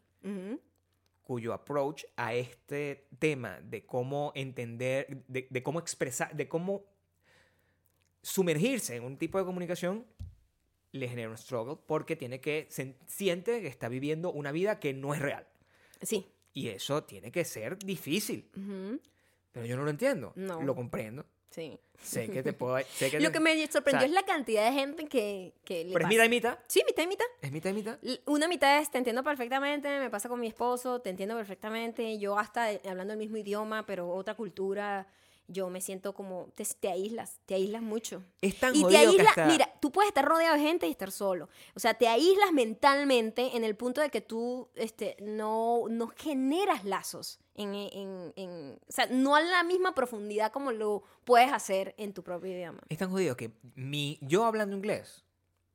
cuyo approach a este tema de cómo entender, de, de cómo expresar, de cómo sumergirse en un tipo de comunicación le genera un struggle porque tiene que se siente que está viviendo una vida que no es real Sí. y eso tiene que ser difícil ujú, pero yo no lo entiendo No. lo comprendo Sí. sé que te puedo sé que Lo te- que me sorprendió o sea, es la cantidad de gente que, que le pero es pasa. mitad y mitad Sí, mitad y mitad. es mitad y mitad Una mitad es te entiendo perfectamente, me pasa con mi esposo, te entiendo perfectamente, yo hasta eh, hablando el mismo idioma, pero otra cultura, yo me siento como, te, te aíslas, te aíslas mucho. es tan Y te aíslas, hasta- mira, tú puedes estar rodeado de gente y estar solo. O sea, te aíslas mentalmente en el punto de que tú este, no, no generas lazos. En, en- en- o sea, no a la misma profundidad como lo puedes hacer en tu propio idioma. es tan jodido que mi yo hablando inglés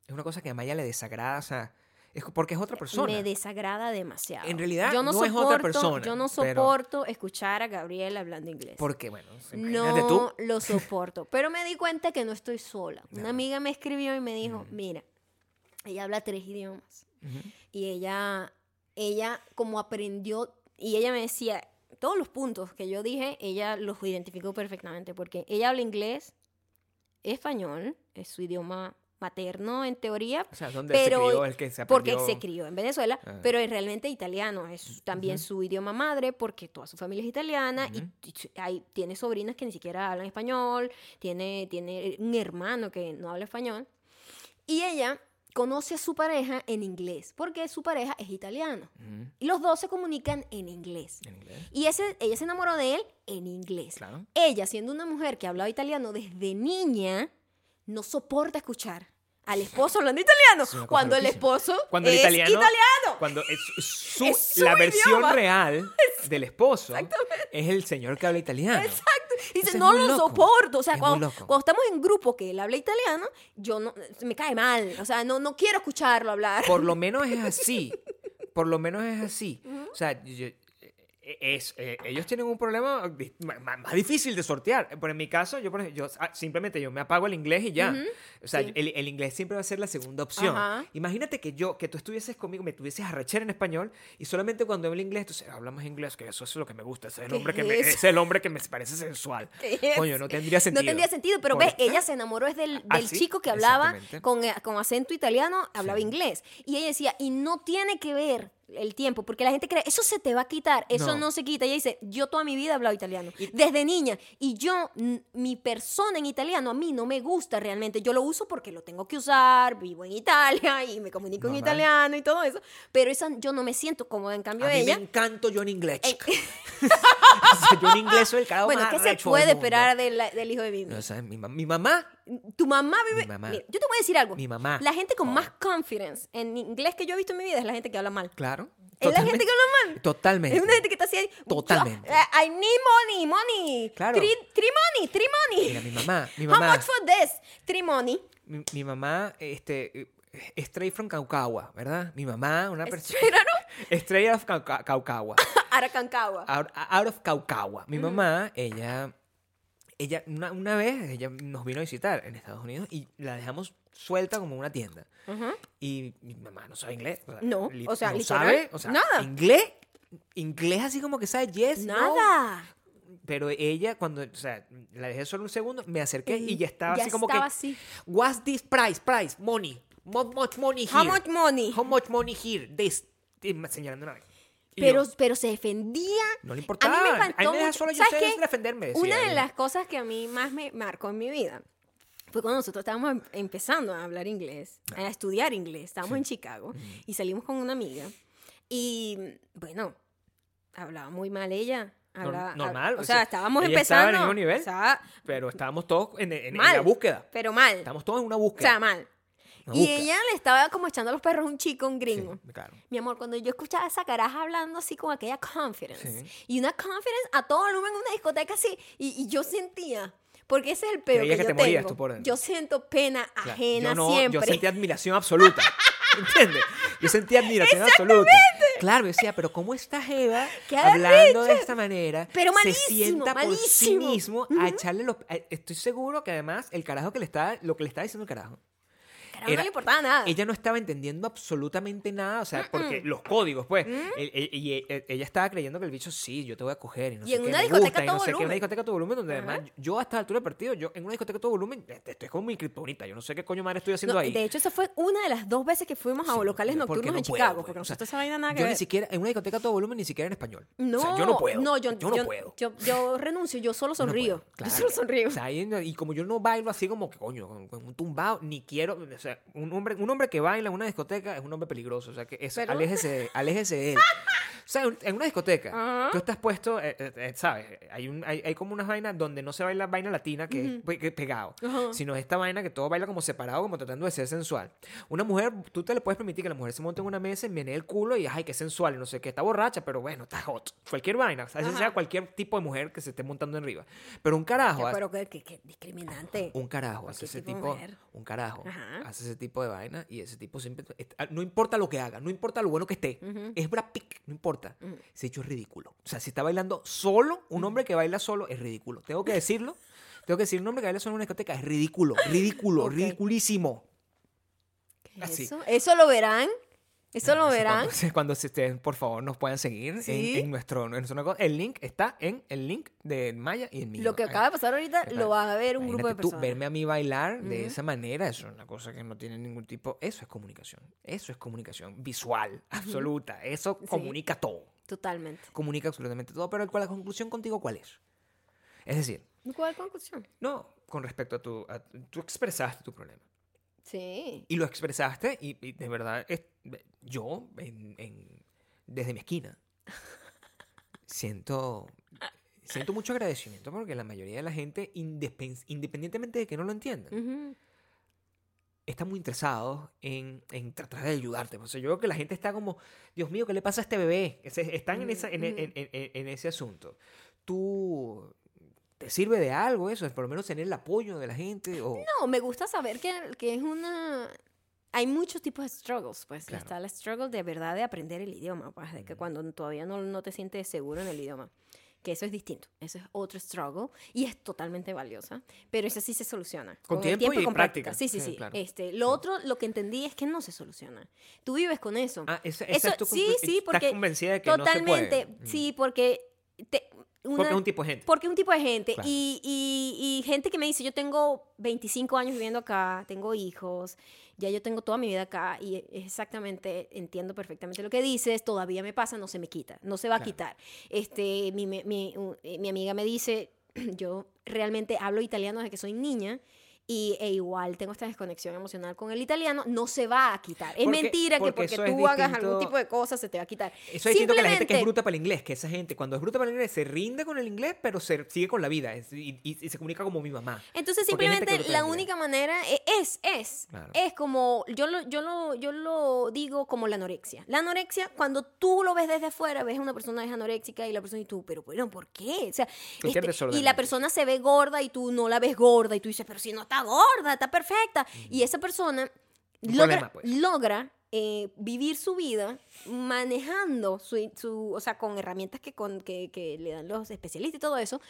es una cosa que a Maya le desagrada o sea es porque es otra persona Me desagrada demasiado. En realidad, yo no, no es soporto, otra persona, Yo no pero- soporto escuchar a Gabriel hablando inglés. Porque, bueno, no tú. lo soporto. Pero me di cuenta que no estoy sola. Una No. amiga me escribió y me dijo, mira, ella habla tres idiomas. Y ella, ella como aprendió, y ella me decía, todos los puntos que yo dije, ella los identificó perfectamente, porque ella habla inglés, español, es su idioma materno en teoría, O sea, ¿dónde pero se crió el que se porque se crió en Venezuela, Ah. pero es realmente italiano, es también su idioma madre porque toda su familia es italiana y- Ujú. y, hay, tiene sobrinas que ni siquiera hablan español, tiene, tiene un hermano que no habla español y ella conoce a su pareja en inglés porque su pareja es italiano Ujú, y los dos se comunican en inglés. En inglés. Y ese, ella se enamoró de él en inglés. Claro. Ella, siendo una mujer que hablaba italiano desde niña, no soporta escuchar al esposo hablando italiano. Cuando el esposo Cuando el es italiano, italiano. Cuando es su, Es su la versión real del esposo es el señor que habla italiano. Exacto. Y dice, no lo loco. soporto. O sea, cuando, cuando estamos en grupo que él habla italiano, yo no, me cae mal. O sea, no, no quiero escucharlo hablar. Por lo menos es así. Por lo menos es así. O sea, yo- es, eh, ellos tienen un problema más difícil de sortear. Pero en mi caso, yo, por ejemplo, yo ah, simplemente yo me apago el inglés y ya. O sea, sí. el, el inglés siempre va a ser la segunda opción. Ajá. Imagínate que yo, que tú estuvieses conmigo, me tuvieses arrechera en español y solamente cuando hablo inglés, entonces hablamos inglés, que eso es lo que me gusta. Ese es el ¿Qué hombre que me, es el hombre que me parece sensual. Coño, no tendría sentido. No tendría sentido, pero Por- ves, ella se enamoró es del, Ah, del sí, chico que hablaba con, eh, con acento italiano, hablaba Sí. inglés. Y ella decía, y no tiene que ver el tiempo, porque la gente cree, eso se te va a quitar, eso no, No. se quita. Ella dice, yo toda mi vida he hablado italiano, desde niña, y yo, mi persona en italiano, a mí no me gusta realmente, yo lo uso porque lo tengo que usar, vivo en Italia y me comunico en italiano y todo eso, pero esa, yo no me siento cómoda, en cambio A mí ella... me encanto yo en inglés. Eh, O yo en inglés soy el carajo bueno, más ¿qué se puede esperar del, del hijo de Vivi? O sea, mi, mi mamá, Tu mamá vive. Mi mamá. Mira, yo te voy a decir algo. Mi mamá. La gente con Joder. más confidence en inglés que yo he visto en mi vida es la gente que habla mal. claro. Es la gente totalmente. que habla mal. Totalmente. Es una gente que está así. Totalmente. yo, eh, I need money, money. Claro. Three, three money, three money. Mira, mi mamá, mi How mamá, much for this? Three money. mi, mi mamá, este, eh, straight from Caucagua, ¿verdad? Mi mamá, una persona, Straight out straight out of Cauca- Caucagua, out, out of Caucagua. Mi mamá, ella, ella, una, una vez, ella nos vino a visitar en Estados Unidos y la dejamos suelta como una tienda. Ujú. Y mi mamá no sabe inglés. O sea, No, o sea, no literal, sabe, o sea, nada. Inglés, inglés así como que sabe yes, no. Nada. Pero ella, cuando, o sea, la dejé solo un segundo, me acerqué y ya estaba Ya así como estaba que, así. what's this price, price, money, how much money here, How much money? how much money here, this, y señalando una vez. Pero, yo, pero se defendía. no le A importaba, mí me a encantó mí me solo, yo ¿Sabes sé defenderme. decía Una de ella. las cosas que a mí más me marcó en mi vida fue cuando nosotros estábamos em- empezando a hablar inglés, a estudiar inglés. Estábamos en Chicago y salimos con una amiga. Y bueno, hablaba muy mal ella. Hablaba, normal, O o sea, sea, estábamos ella estaba empezando. en el mismo nivel. o sea, Pero estábamos todos en, en- en mal. la búsqueda. Pero mal. Estamos todos en una O búsqueda. sea, mal. Una Y ella le estaba como echando los perros a un chico, un Sí, gringo. claro. Mi amor, cuando yo escuchaba a esa caraja hablando así con aquella confidence, Sí. y una confidence a todo volumen en una discoteca así, y, y yo sentía, porque ese es el peor que, que yo te morías tengo. tú por dentro. yo siento pena Claro, ajena yo no, siempre. Yo sentía admiración absoluta. ¿Entiendes? Yo sentía admiración absoluta. Claro, yo decía, pero ¿cómo esta Jeva, ¡Qué hablando de esta manera, Pero se malísimo, sienta por sí malísimo. mismo a echarle los... a- Estoy seguro que además el carajo que le está... Lo que le está diciendo el carajo. Carajo, no le importaba nada. Ella no estaba entendiendo absolutamente nada, o sea, porque los códigos, pues. Mm. el- el- y e- ella estaba creyendo que el bicho, sí, yo te voy a coger y no Y sé en qué, una discoteca gusta, a no todo sé qué, una volumen. discoteca a todo volumen, donde Ajá. además yo hasta la altura del partido, yo en una discoteca a todo volumen, este, esto es como mi criptonita, yo no sé qué coño madre estoy haciendo No, ahí. de hecho, esa fue una de las dos veces que fuimos a Sí, locales nocturnos no en puedo, Chicago, pues. porque nosotros esa vaina nada que yo ver. ni siquiera, en una discoteca a todo volumen, ni siquiera en español. No, O sea, yo no puedo. No, yo, yo no puedo. Yo, yo renuncio, yo solo sonrío. puedo, claro. Yo solo sonrío. O sea, y como yo no bailo así como que, coño, con, con un tumbado, ni quiero, sea, un hombre, un hombre que baila en una discoteca es un hombre peligroso, o sea, que ¿Pero? aléjese, aléjese de él. O sea, en una discoteca, Ajá. tú estás puesto, eh, eh, eh, ¿sabes? Hay, un, hay, hay como unas vainas donde no se baila vaina latina que es pe- que es pegado, Ajá. sino esta vaina que todo baila como separado, como tratando de ser sensual. Una mujer, tú te le puedes permitir que la mujer se monte en una mesa y menee el culo y, ay, qué sensual, y no sé qué, está borracha, pero bueno, está hot. Cualquier vaina, o sea, ese Ajá. sea cualquier tipo de mujer que se esté montando en arriba. Pero un carajo, Ya, pero qué, qué- qué discriminante. un carajo hace ese tipo mujer. un carajo hace ese tipo de vaina y ese tipo siempre ah, no importa lo que haga, no importa lo bueno que esté, es Brad Pitt, no importa. Ese hecho es ridículo. O sea, si está bailando solo, un hombre que baila solo es ridículo. Tengo que decirlo. Tengo que decir, un hombre que baila solo en una discoteca es ridículo, ridículo, Ok. ridiculísimo. ¿Qué es así. eso? Eso lo verán Eso lo verán. Cuando, cuando ustedes, por favor, nos puedan seguir en- Sí. en, nuestro, en nuestro. El link está en el link de Maya y el mío. Lo que acaba de pasar ahorita lo está. va a ver un grupo de Imagínate tú, personas. verme a mí bailar de esa manera, eso es una cosa que no tiene ningún tipo. Eso es comunicación. Eso es comunicación visual, absoluta. Eso Sí. comunica todo. Totalmente. Comunica absolutamente todo. Pero ¿cuál- la conclusión contigo cuál es? Es decir, ¿Cuál conclusión? no con respecto a tu. a- tú expresaste tu problema. Sí. Y lo expresaste y, y de verdad, es- yo, en- en- desde mi esquina, siento, siento mucho agradecimiento porque la mayoría de la gente, independientemente de que no lo entiendan, Ujú. están muy interesados en, en tratar de ayudarte. O sea, yo veo que la gente está como, Dios mío, ¿qué le pasa a este bebé? Están en, esa, en ese asunto. ¿Tú te sirve de algo eso? Por lo menos tener el apoyo de la gente. O... No, me gusta saber que, que es una... Hay muchos tipos de struggles, pues. Claro. Está el struggle de verdad de aprender el idioma, pues, de que cuando todavía no, no te sientes seguro en el idioma. Que eso es distinto. Eso es otro struggle y es totalmente valiosa. Pero eso sí se soluciona. Con el tiempo y con práctica. Sí, sí, Sí, sí. claro. Este, lo otro, lo que entendí es que no se soluciona. Tú vives con eso. Ah, esa, esa Eso- es tu sí, sí, Estás porque convencida de que Totalmente. no se puede. Sí, porque... te- Porque una- es un tipo de gente. porque un tipo de gente. Claro. Y, y- y gente que me dice, yo tengo 25 años viviendo acá, tengo hijos, ya yo tengo toda mi vida acá y es exactamente, entiendo perfectamente lo que dices, todavía me pasa, no se me quita, no se va a Claro. quitar. Este, mi, mi, mi- eh, mi amiga me dice, yo realmente hablo italiano desde que soy niña. Y, e igual tengo esta desconexión emocional con el italiano, no se va a quitar. Es Porque- mentira que porque es tú hagas algún tipo de cosa se te va a quitar. Eso es distinto que la gente que es bruta para el inglés, que esa gente cuando es bruta para el inglés se rinde con el inglés, pero se sigue con la vida es- y, y- y se comunica como mi mamá. Entonces simplemente la única manera e- es, es, Claro. es como, yo lo, yo, lo, yo lo digo como la anorexia. La anorexia, cuando tú lo ves desde afuera, ves a una persona es anoréxica y la persona y tú, pero bueno, ¿por qué? O sea, este, y la persona se ve gorda y tú no la ves gorda y tú dices, pero si no está gorda, está perfecta. Y esa persona logra, problema, pues. logra eh, vivir su vida manejando su, su- o sea, con herramientas que, con, que, que le dan los especialistas y todo eso,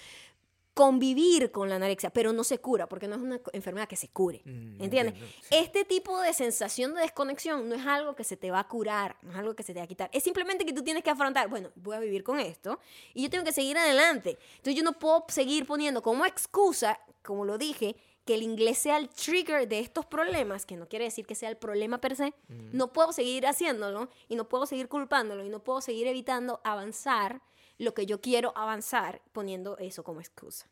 convivir con la anorexia, pero no se cura, porque no es una enfermedad que se cure. Mm, ¿Entiendes? entiendo, sí. Este tipo de sensación de desconexión no es algo que se te va a curar, no es algo que se te va a quitar. Es simplemente que tú tienes que afrontar, bueno, voy a vivir con esto y yo tengo que seguir adelante. Entonces yo no puedo seguir poniendo como excusa, como lo dije, que el inglés sea el trigger de estos problemas, que no quiere decir que sea el problema per se. No puedo seguir haciéndolo y no puedo seguir culpándolo y no puedo seguir evitando avanzar lo que yo quiero avanzar poniendo eso como excusa.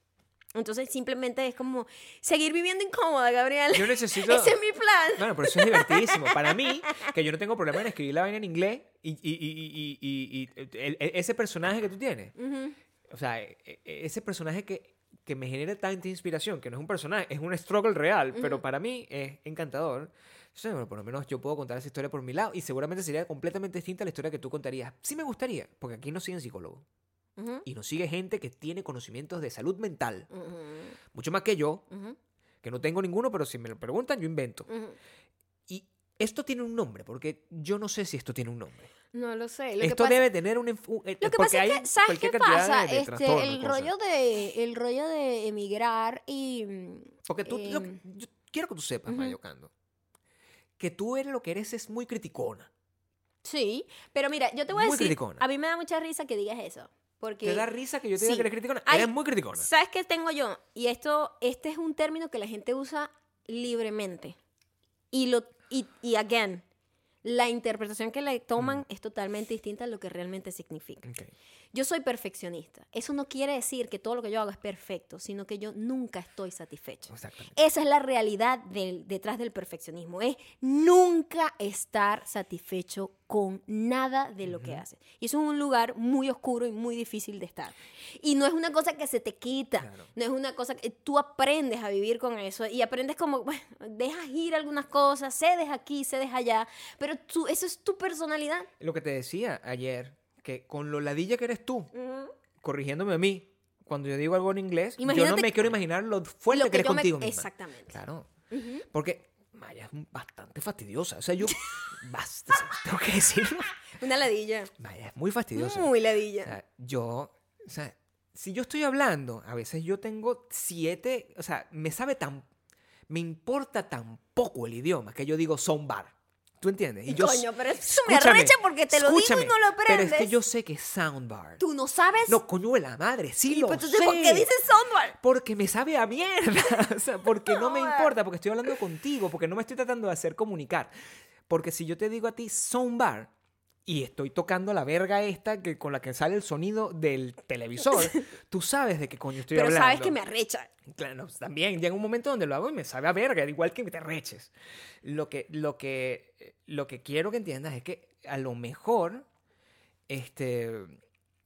Entonces simplemente es como seguir viviendo incómoda, Gabriel. Yo necesito... Ese es mi plan. Bueno, pero eso es divertidísimo. Para mí, que yo no tengo problema en escribir la vaina en inglés y, y- y- y- el- ese personaje que tú tienes, Ujú. o sea, e- e- ese personaje que, que me genera tanta inspiración, que no es un personaje, es un struggle real, pero para mí es encantador. Entonces, bueno, por lo menos yo puedo contar esa historia por mi lado y seguramente sería completamente distinta a la historia que tú contarías. Sí me gustaría, porque aquí no siguen psicólogos Ujú. y nos sigue gente que tiene conocimientos de salud mental, mucho más que yo, que no tengo ninguno, pero si me lo preguntan, yo invento. Esto tiene un nombre, porque yo no sé si esto tiene un nombre. No lo sé. Lo que esto pasa- debe tener un... eh, Lo que pasa es que, ¿sabes qué pasa? de- de este, el rollo de el rollo de emigrar y Porque tú, lo que- em, yo quiero que tú sepas. Mayo Cando, que tú eres lo que eres es muy criticona. sí, pero mira, yo te voy a Muy decir, criticona. a mí me da mucha risa que digas eso, porque ¿Te da risa que yo te diga sí. que eres criticona? Eres muy criticona. ¿Sabes qué tengo yo? Y esto este es un término que la gente usa libremente. Y lo y, y again, la interpretación que le toman es totalmente distinta a lo que realmente significa. Yo soy perfeccionista. Eso no quiere decir que todo lo que yo hago es perfecto, sino que yo nunca estoy satisfecha. Esa es la realidad del- detrás del perfeccionismo. Es nunca estar satisfecho con nada de lo que haces. Y eso es un lugar muy oscuro y muy difícil de estar. Y no es una cosa que se te quita. Claro. No es una cosa que tú aprendes a vivir con eso. Y aprendes como, bueno, dejas ir algunas cosas, cedes aquí, cedes allá. Pero tú, eso es tu personalidad. Lo que te decía ayer, que con lo ladilla que eres tú, corrigiéndome a mí, cuando yo digo algo en inglés, yo no me quiero imaginar lo fuerte Lo que, que eres me- contigo misma. Exactamente. Claro. Porque Maya es bastante fastidiosa. O sea, yo... Basta, tengo que decirlo. Una ladilla. Maya es muy fastidiosa. Muy O ladilla. sea, yo, o sea, si yo estoy hablando, a veces yo tengo siete, o sea, me sabe tan, me importa tan poco el idioma que yo digo son bar. ¿Tú entiendes? Y yo, Coño, pero eso me escúchame, arrecha porque te lo digo y no lo Pero es que aprendes. yo sé que es soundbar. ¿Tú no sabes? No, coño de la madre, sí ¿Y lo pues entonces sé. por qué dices soundbar? Porque me sabe a mierda. o sea, porque no me Joder. importa, porque estoy hablando contigo, porque no me estoy tratando de hacer comunicar. Porque si yo te digo a ti soundbar y estoy tocando la verga esta que, con la que sale el sonido del televisor, tú sabes de qué coño estoy Pero hablando. sabes que me arrecha. Claro, no, también llega un momento donde lo hago y me sabe a verga, igual que te reches. Lo que, lo que, lo que quiero que entiendas es que a lo mejor, este,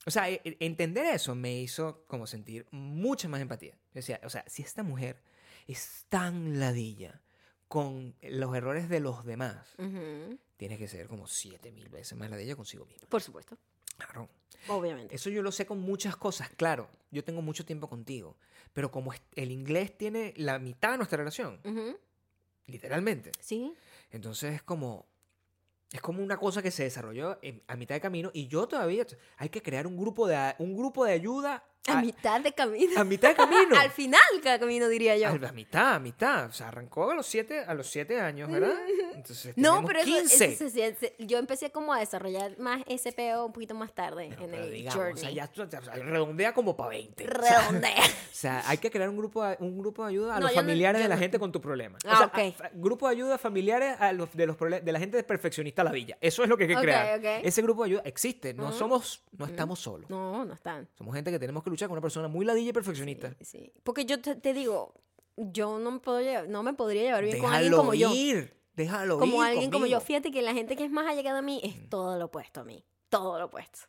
o sea, e- e- entender eso me hizo como sentir mucha más empatía. O sea, o sea, si esta mujer es tan ladilla con los errores de los demás, Ujú. tiene que ser como siete mil veces más ladilla consigo misma. Por supuesto. Claro. Obviamente. Eso yo lo sé con muchas cosas, claro. Yo tengo mucho tiempo contigo. Pero como el inglés tiene la mitad de nuestra relación, literalmente. Sí. Entonces es como. Es como una cosa que se desarrolló en- a mitad de camino y yo todavía. Hay que crear un grupo de, un grupo de ayuda A, a, mitad de camino. a mitad de camino. Al final del camino, diría yo. A la mitad, a mitad. O sea, arrancó a los siete, a los siete años, ¿verdad? Entonces, No, pero eso, 15. eso yo empecé como a desarrollar más ese peo un poquito más tarde No, en el digamos, journey. o sea, ya o redondea como para 20. O sea, Redondea. O sea, hay que crear un grupo de, un grupo de ayuda a No, los no- familiares de la gente con tu problema. O Ah, sea, a- fa- grupo de ayuda familiares a los, de, los de la gente perfeccionista a la villa. Eso es lo que hay que Ok, crear. ok. Ese grupo de ayuda existe. No somos, no estamos solos. No, no están. Somos gente que tenemos que luchar con una persona muy ladilla y perfeccionista. Sí. Porque yo te, te digo, yo no me, puedo llevar- no me podría llevar bien con Déjalo alguien como yo. ir. Déjalo ir. Como alguien como yo. conmigo. Fíjate que la gente que es más allegada a mí es todo lo opuesto a mí. Todo lo opuesto.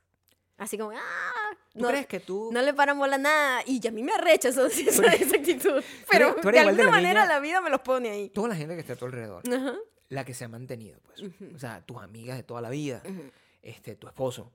Así como, ah, ¿Tú no, crees que tú... no le paran bola nada. Y a mí me arrecha eso, esa, esa actitud. Pero tú eres de igual de alguna la manera niña- la vida me los pone ahí. Toda la gente que está a tu alrededor, Ajá. la que se ha mantenido, pues. O sea, tus amigas de toda la vida, este, tu esposo.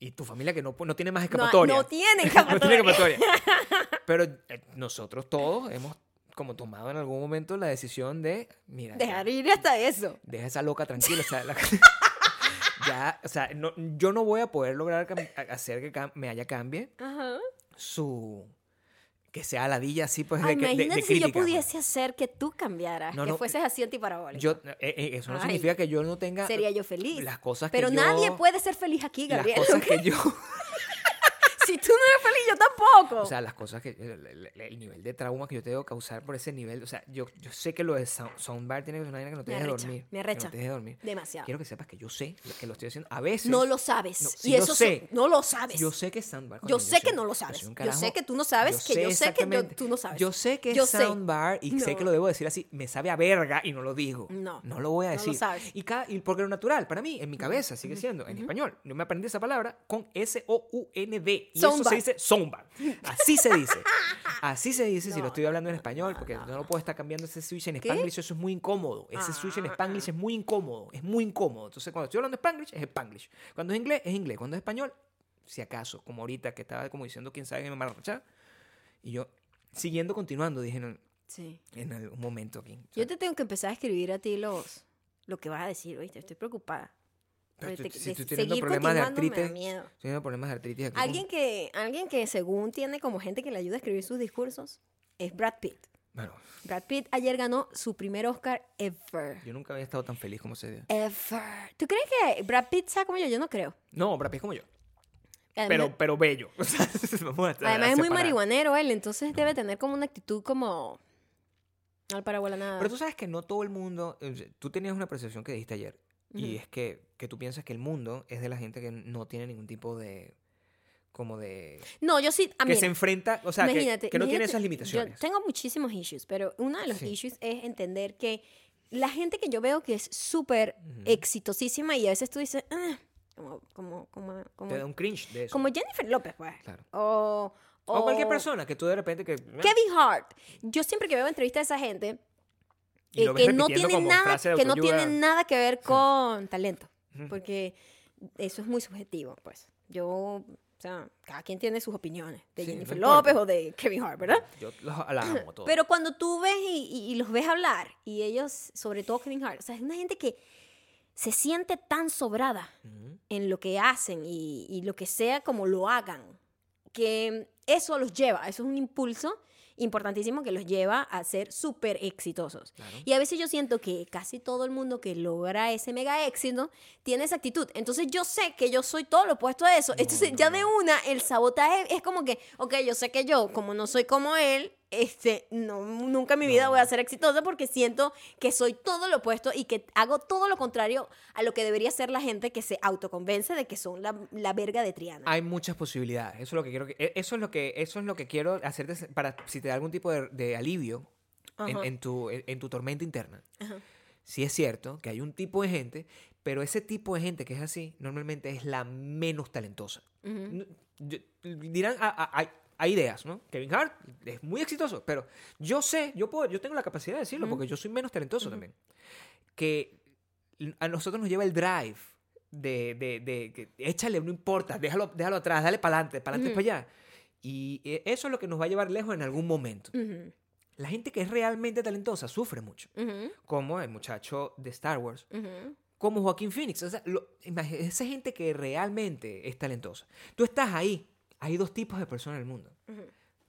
Y tu familia que no, no tiene más escapatoria. no tiene no tiene escapatoria. escapatoria. Pero eh, nosotros todos hemos como tomado en algún momento la decisión de, mira, ya, Dejar ir hasta eso. deja esa loca tranquila. O sea, la- ya, o sea, no- yo no voy a poder lograr hacer que me haya cambie Ajá. su... Que sea ladilla así, pues, Ay, de, que- de- de imagínate si yo crítica, pues. pudiese hacer que tú cambiaras, No, que no, fueses así antiparabólico. Yo, eh, eh, eso no Ay, significa que yo no tenga... Sería yo feliz. Las cosas que Pero yo- nadie puede ser feliz aquí, Las Gabriel. cosas ¿ok? que yo... Si tú no eres feliz, yo tampoco. O sea, las cosas que. El, el- el nivel de trauma que yo tengo que causar por ese nivel. O sea, yo, yo sé que lo de sound- Soundbar tiene que ser una vaina que no te deje dormir. me que arrecha. no te deje dormir. Demasiado. Quiero que sepas que yo sé que lo estoy haciendo. A veces. no lo sabes. No, y eso sé. sí, no lo sabes. Yo sé que es Soundbar. Yo sé que no lo sabes. Yo carajo. sé que tú no sabes, que yo sé que tú no sabes. Yo sé que es. Soundbar y sé que lo debo decir así. Me sabe a verga y no lo digo. No, No lo voy a no lo decir. sabes. Y, cada, y porque lo natural, para mí, en mi cabeza, sigue siendo en español. No me aprendí esa palabra con S-O-U-N-D. Y eso se dice Soundbar. Así se dice. Así se dice si No, lo estoy hablando en español, porque no. no lo puedo estar cambiando ese switch en ¿Qué? Spanglish, eso es muy incómodo. Ese switch en Ah. Spanglish es muy incómodo, es muy incómodo. Entonces, cuando estoy hablando Spanglish, es Spanglish. Cuando es inglés, es inglés. Cuando es español, si acaso, como ahorita que estaba como diciendo quién sabe que me van a rechazar. Y yo, siguiendo, continuando, dije en, Sí. en algún momento aquí. Sea, Yo te tengo que empezar a escribir a ti los lo que vas a decir, ¿oíste? Estoy preocupada. Pero tú- si tú seguir problemas de continuando me da artritis, teniendo problemas de artritis aquí. Alguien que, alguien que según tiene como gente que le ayuda a escribir sus discursos es Brad Pitt. Bueno, Brad Pitt ayer ganó su primer Oscar ever. yo nunca había estado tan feliz como ese día. Ever. ¿Tú crees que Brad Pitt sea como yo? Yo no creo. No, Brad Pitt es como yo. Además, Pero, pero bello. O sea, vamos a- a además es muy marihuanero él, entonces debe tener como una actitud como... Al paraguala nada. Pero tú sabes que no todo el mundo. eh, Tú tenías una percepción que dijiste ayer. Y Ujú. es que, que tú piensas que el mundo es de la gente que no tiene ningún tipo de. Como de. No, yo sí... A que mí, se enfrenta. O sea, que- imagínate, que, no tiene esas limitaciones. Yo tengo muchísimos issues, pero uno de los Sí. issues es entender que la gente que yo veo que es súper exitosísima y a veces tú dices, "Ah", como, como, como, como, Te da un cringe de eso. como Jennifer López, pues. Claro. O, O cualquier persona que tú de repente. que Kevin Hart. Yo siempre que veo entrevistas a esa gente eh, que no repitiendo tiene como nada de que no autoayuda. tiene nada que ver con talento. Porque eso es muy subjetivo, pues. Yo, o sea, cada quien tiene sus opiniones de Sí, no Jennifer importa. López o de Kevin Hart, ¿verdad? Yo los, la amo a todos. Pero cuando tú ves y, y- los ves hablar, y ellos, sobre todo Kevin Hart, o sea, es una gente que se siente tan sobrada Ujú. en lo que hacen y, y lo que sea como lo hagan, que eso los lleva, eso es un impulso importantísimo que los lleva a ser súper exitosos. Claro. Y a veces yo siento que casi todo el mundo que logra ese mega éxito tiene esa actitud. Entonces yo sé que yo soy todo lo opuesto a eso. Entonces ya de una el sabotaje es como que, ok, yo sé que yo, como no soy como él, este, no, nunca en mi vida No. voy a ser exitosa porque siento que soy todo lo opuesto y que hago todo lo contrario a lo que debería ser la gente que se autoconvence de que son la, la verga de Triana. Hay muchas posibilidades. Eso es lo que quiero que, e- eso es lo que, eso es lo que quiero hacerte para si te da algún tipo de, de alivio en, en tu, en, en tu tormenta interna. Ajá. Sí es cierto que hay un tipo de gente, pero ese tipo de gente que es así normalmente es la menos talentosa. No, yo- dirán, ah, ah, hay, hay ideas, ¿no? Kevin Hart es muy exitoso, pero yo sé, yo puedo, yo tengo la capacidad de decirlo porque yo soy menos talentoso también. Que a nosotros nos lleva el drive de, de, de que échale, no importa, déjalo, déjalo atrás, dale para adelante, para adelante, para allá. Y eh, eso es lo que nos va a llevar lejos en algún momento. La gente que es realmente talentosa sufre mucho, como el muchacho de Star Wars, como Joaquín Phoenix. O sea, lo- esa gente que realmente es talentosa. Tú estás ahí. Hay dos tipos de personas en el mundo.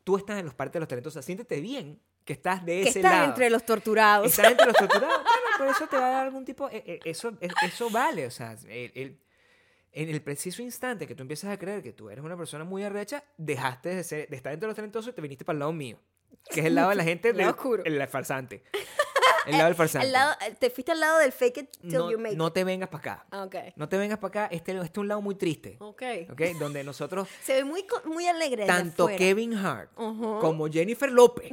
Tú estás en los partes de los talentosos. Siéntete bien que estás de Que ese estás lado. entre los torturados. Estás entre los torturados. Bueno, pero eso te va a dar algún tipo... eh, eh, Eso, eso vale. O sea, el- el- en el preciso instante que tú empiezas a creer que tú eres una persona muy arrecha, dejaste de, ser, de estar entre los talentosos y te viniste para el lado mío. Que es el lado de la gente El. El farsante. El lado del farsante. Al lado, te fuiste al lado del fake it till no, you make no te vengas para acá. Ah, Ok. No te vengas para acá. Este, este es un lado muy triste. Ok. ¿Ok? Donde nosotros, Se ve muy, muy alegre. tanto. Kevin Hart como Jennifer López,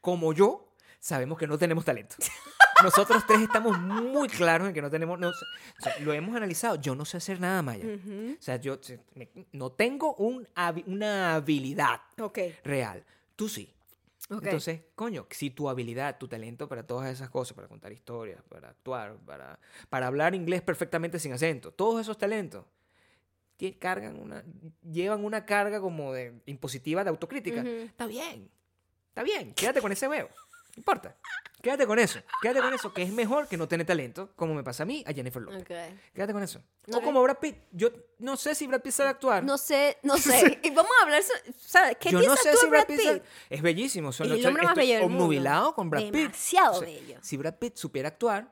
como yo, sabemos que no tenemos talento. Nosotros tres estamos muy claros en que no tenemos. no sé- o sea, lo hemos analizado. Yo no sé hacer nada, Maya. O sea, yo me- no tengo un una habilidad Ok. real. Tú sí. Entonces, coño, si tu habilidad, tu talento para todas esas cosas, para contar historias, para actuar, para, para hablar inglés perfectamente sin acento, todos esos talentos cargan una, llevan una carga como de impositiva de autocrítica. Está bien, está bien, quédate con ese huevo, no importa. Quédate con eso, quédate con eso, que es mejor que no tener talento, como me pasa a mí, a Jennifer Lopez. Ok. Quédate con eso. O como Brad Pitt. Yo no sé si Brad Pitt sabe actuar. No sé, no sé. Y vamos a hablar, ¿sabes? ¿Qué Yo no sé si Brad Pitt, sabe- es bellísimo. son Es los- el hombre más bello del mundo. con Brad Pitt. Demasiado O sea, bello. Si Brad Pitt supiera actuar.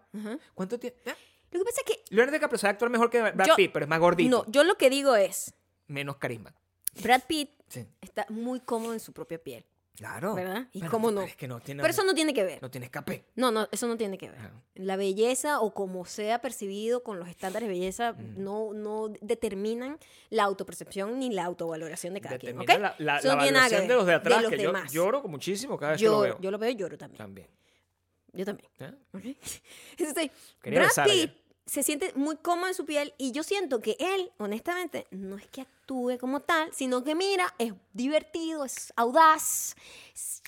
¿cuánto tiene? Ah, Lo que pasa es que Leonardo DiCaprio sabe actuar mejor que Brad Yo- Pitt, pero es más gordito. no, yo lo que digo es, Menos carisma. Brad Pitt Sí. está muy cómodo en su propia piel, Claro. ¿verdad? ¿Y Pero- cómo pero no? Es que no tiene, Pero eso no tiene que ver. no tiene escape. No, no, eso no tiene que ver. La belleza o como sea percibido con los estándares de belleza Mm. no, no determinan la autopercepción ni la autovaloración de cada quien, ¿ok? Determina la, la, la valoración de los de atrás, los que yo demás. lloro muchísimo cada vez que lo Yo, veo. yo lo veo y lloro también. También. Yo también. ¿eh? ¿ok? Entonces, Brad Pitt se siente muy cómodo en su piel y yo siento que él, honestamente, no es que actúe como tal, sino que mira, es divertido, es audaz,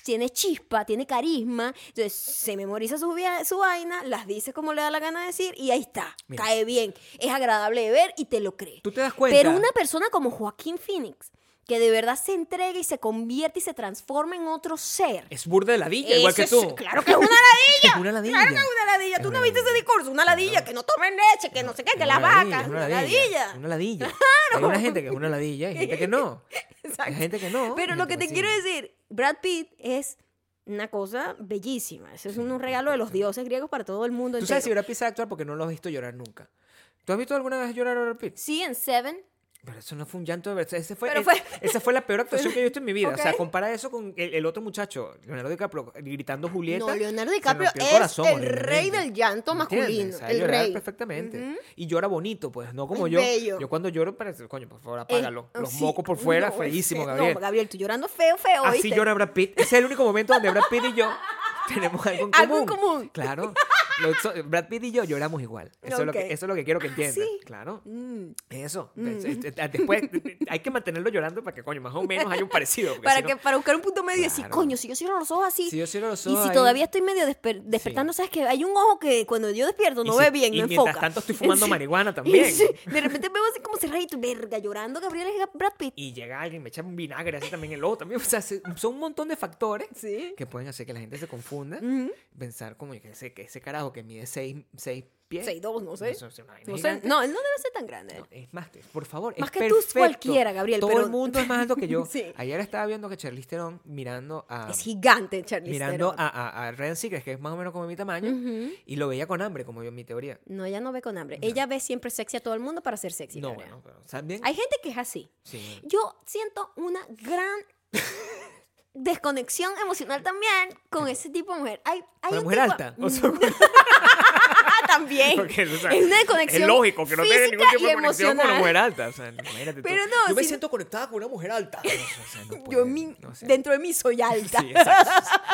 tiene chispa, tiene carisma, entonces se memoriza su, su vaina, las dice como le da la gana de decir y ahí está, Mira. cae bien, es agradable de ver y te lo cree. Tú te das cuenta. Pero una persona como Joaquín Phoenix, que de verdad se entrega y se convierte y se transforma en otro ser. Es burda de ladilla, igual que Eso tú. es- claro que es una ladilla. Es una ladilla. Claro que es una ladilla. Tú no viste ese discurso. Una ladilla, que no tomen leche, que no sé qué, que las vacas. Una ladilla. Una ladilla. Hay una gente que es una ladilla y gente que no. Exacto. Hay gente que no. Pero hay lo que te quiero decir, Brad Pitt es una cosa bellísima. Ese es un regalo de los dioses griegos para todo el mundo Tú sabes si entero. Brad Pitt sabe actuar porque no lo has visto llorar nunca. ¿Tú has visto alguna vez llorar a Brad Pitt? Sí, en Seven. Pero eso no fue un llanto de verdad. Ese fue, fue- Esa fue la peor actuación que yo he visto en mi vida. O sea, compara eso con el, el otro muchacho, Leonardo DiCaprio, gritando Julieta. No, Leonardo DiCaprio rompió es corazón el rey del llanto masculino. Sabe El rey. perfectamente. Ujú. Y llora bonito, pues, no como Es yo. bello. Yo cuando lloro parece, coño, por favor, Eh, apágalo. Los sí. mocos por fuera, No, feísimo, Gabriel. No, Gabriel, tú llorando feo, feo, Así ¿viste? llora Brad Pitt. Ese es el único momento donde Brad Pitt y yo tenemos algo en común. Algo en común. Claro. Lo- Brad Pitt y yo lloramos igual. Eso, es, lo que, eso es lo que quiero que entiendas. sí? Claro. Mm. Eso. Es- es- es- Después hay que mantenerlo llorando para que, coño, más o menos haya un parecido. Para, si no- que, para buscar un punto medio y decir, Claro. coño, si yo cierro los ojos así. Si yo cierro los y ojos si ahí- todavía estoy medio desper- despertando, ¿sabes que Hay un ojo que cuando yo despierto Y no si- ve bien, y no mientras enfoca. tanto estoy fumando marihuana Y también. sí, de repente veo así como cerradito, verga, llorando Gabriel es Brad Pitt. Y llega alguien, me echa un vinagre así también el ojo también. O sea, se- son un montón de factores que pueden hacer que la gente se confunda. Ujú. Pensar como que ese, que ese carajo carajo que mide 6 seis pies. 6'2", no sé. No, sé, No, sé, no, él no debe ser tan grande. No, es más, por favor, Más es que tú, perfecto. cualquiera, Gabriel, Todo pero- el mundo es más alto que yo. Sí. Ayer estaba viendo que Charlize Theron mirando a es gigante, Charlize mirando Theron. a, a, a Ryan Seacrest, que es más o menos como mi tamaño, y lo veía con hambre, como yo en mi teoría. No, ella no ve con hambre. Ella ve siempre sexy a todo el mundo para ser sexy. no, bueno, pero. Hay gente que es así. Sí. Yo siento una gran desconexión emocional también con ese tipo de mujer. Hay, hay la un mujer tipo- alta. O sea, Ah, también. porque, o sea, es una desconexión Es lógico que no tiene ningún tipo de conexión con una mujer alta. O sea, imagínate tú. Pero no, Yo me si- siento conectada con una mujer alta. O sea, no Yo puede, en mí- no sé. dentro de mí soy alta. Sí, exacto.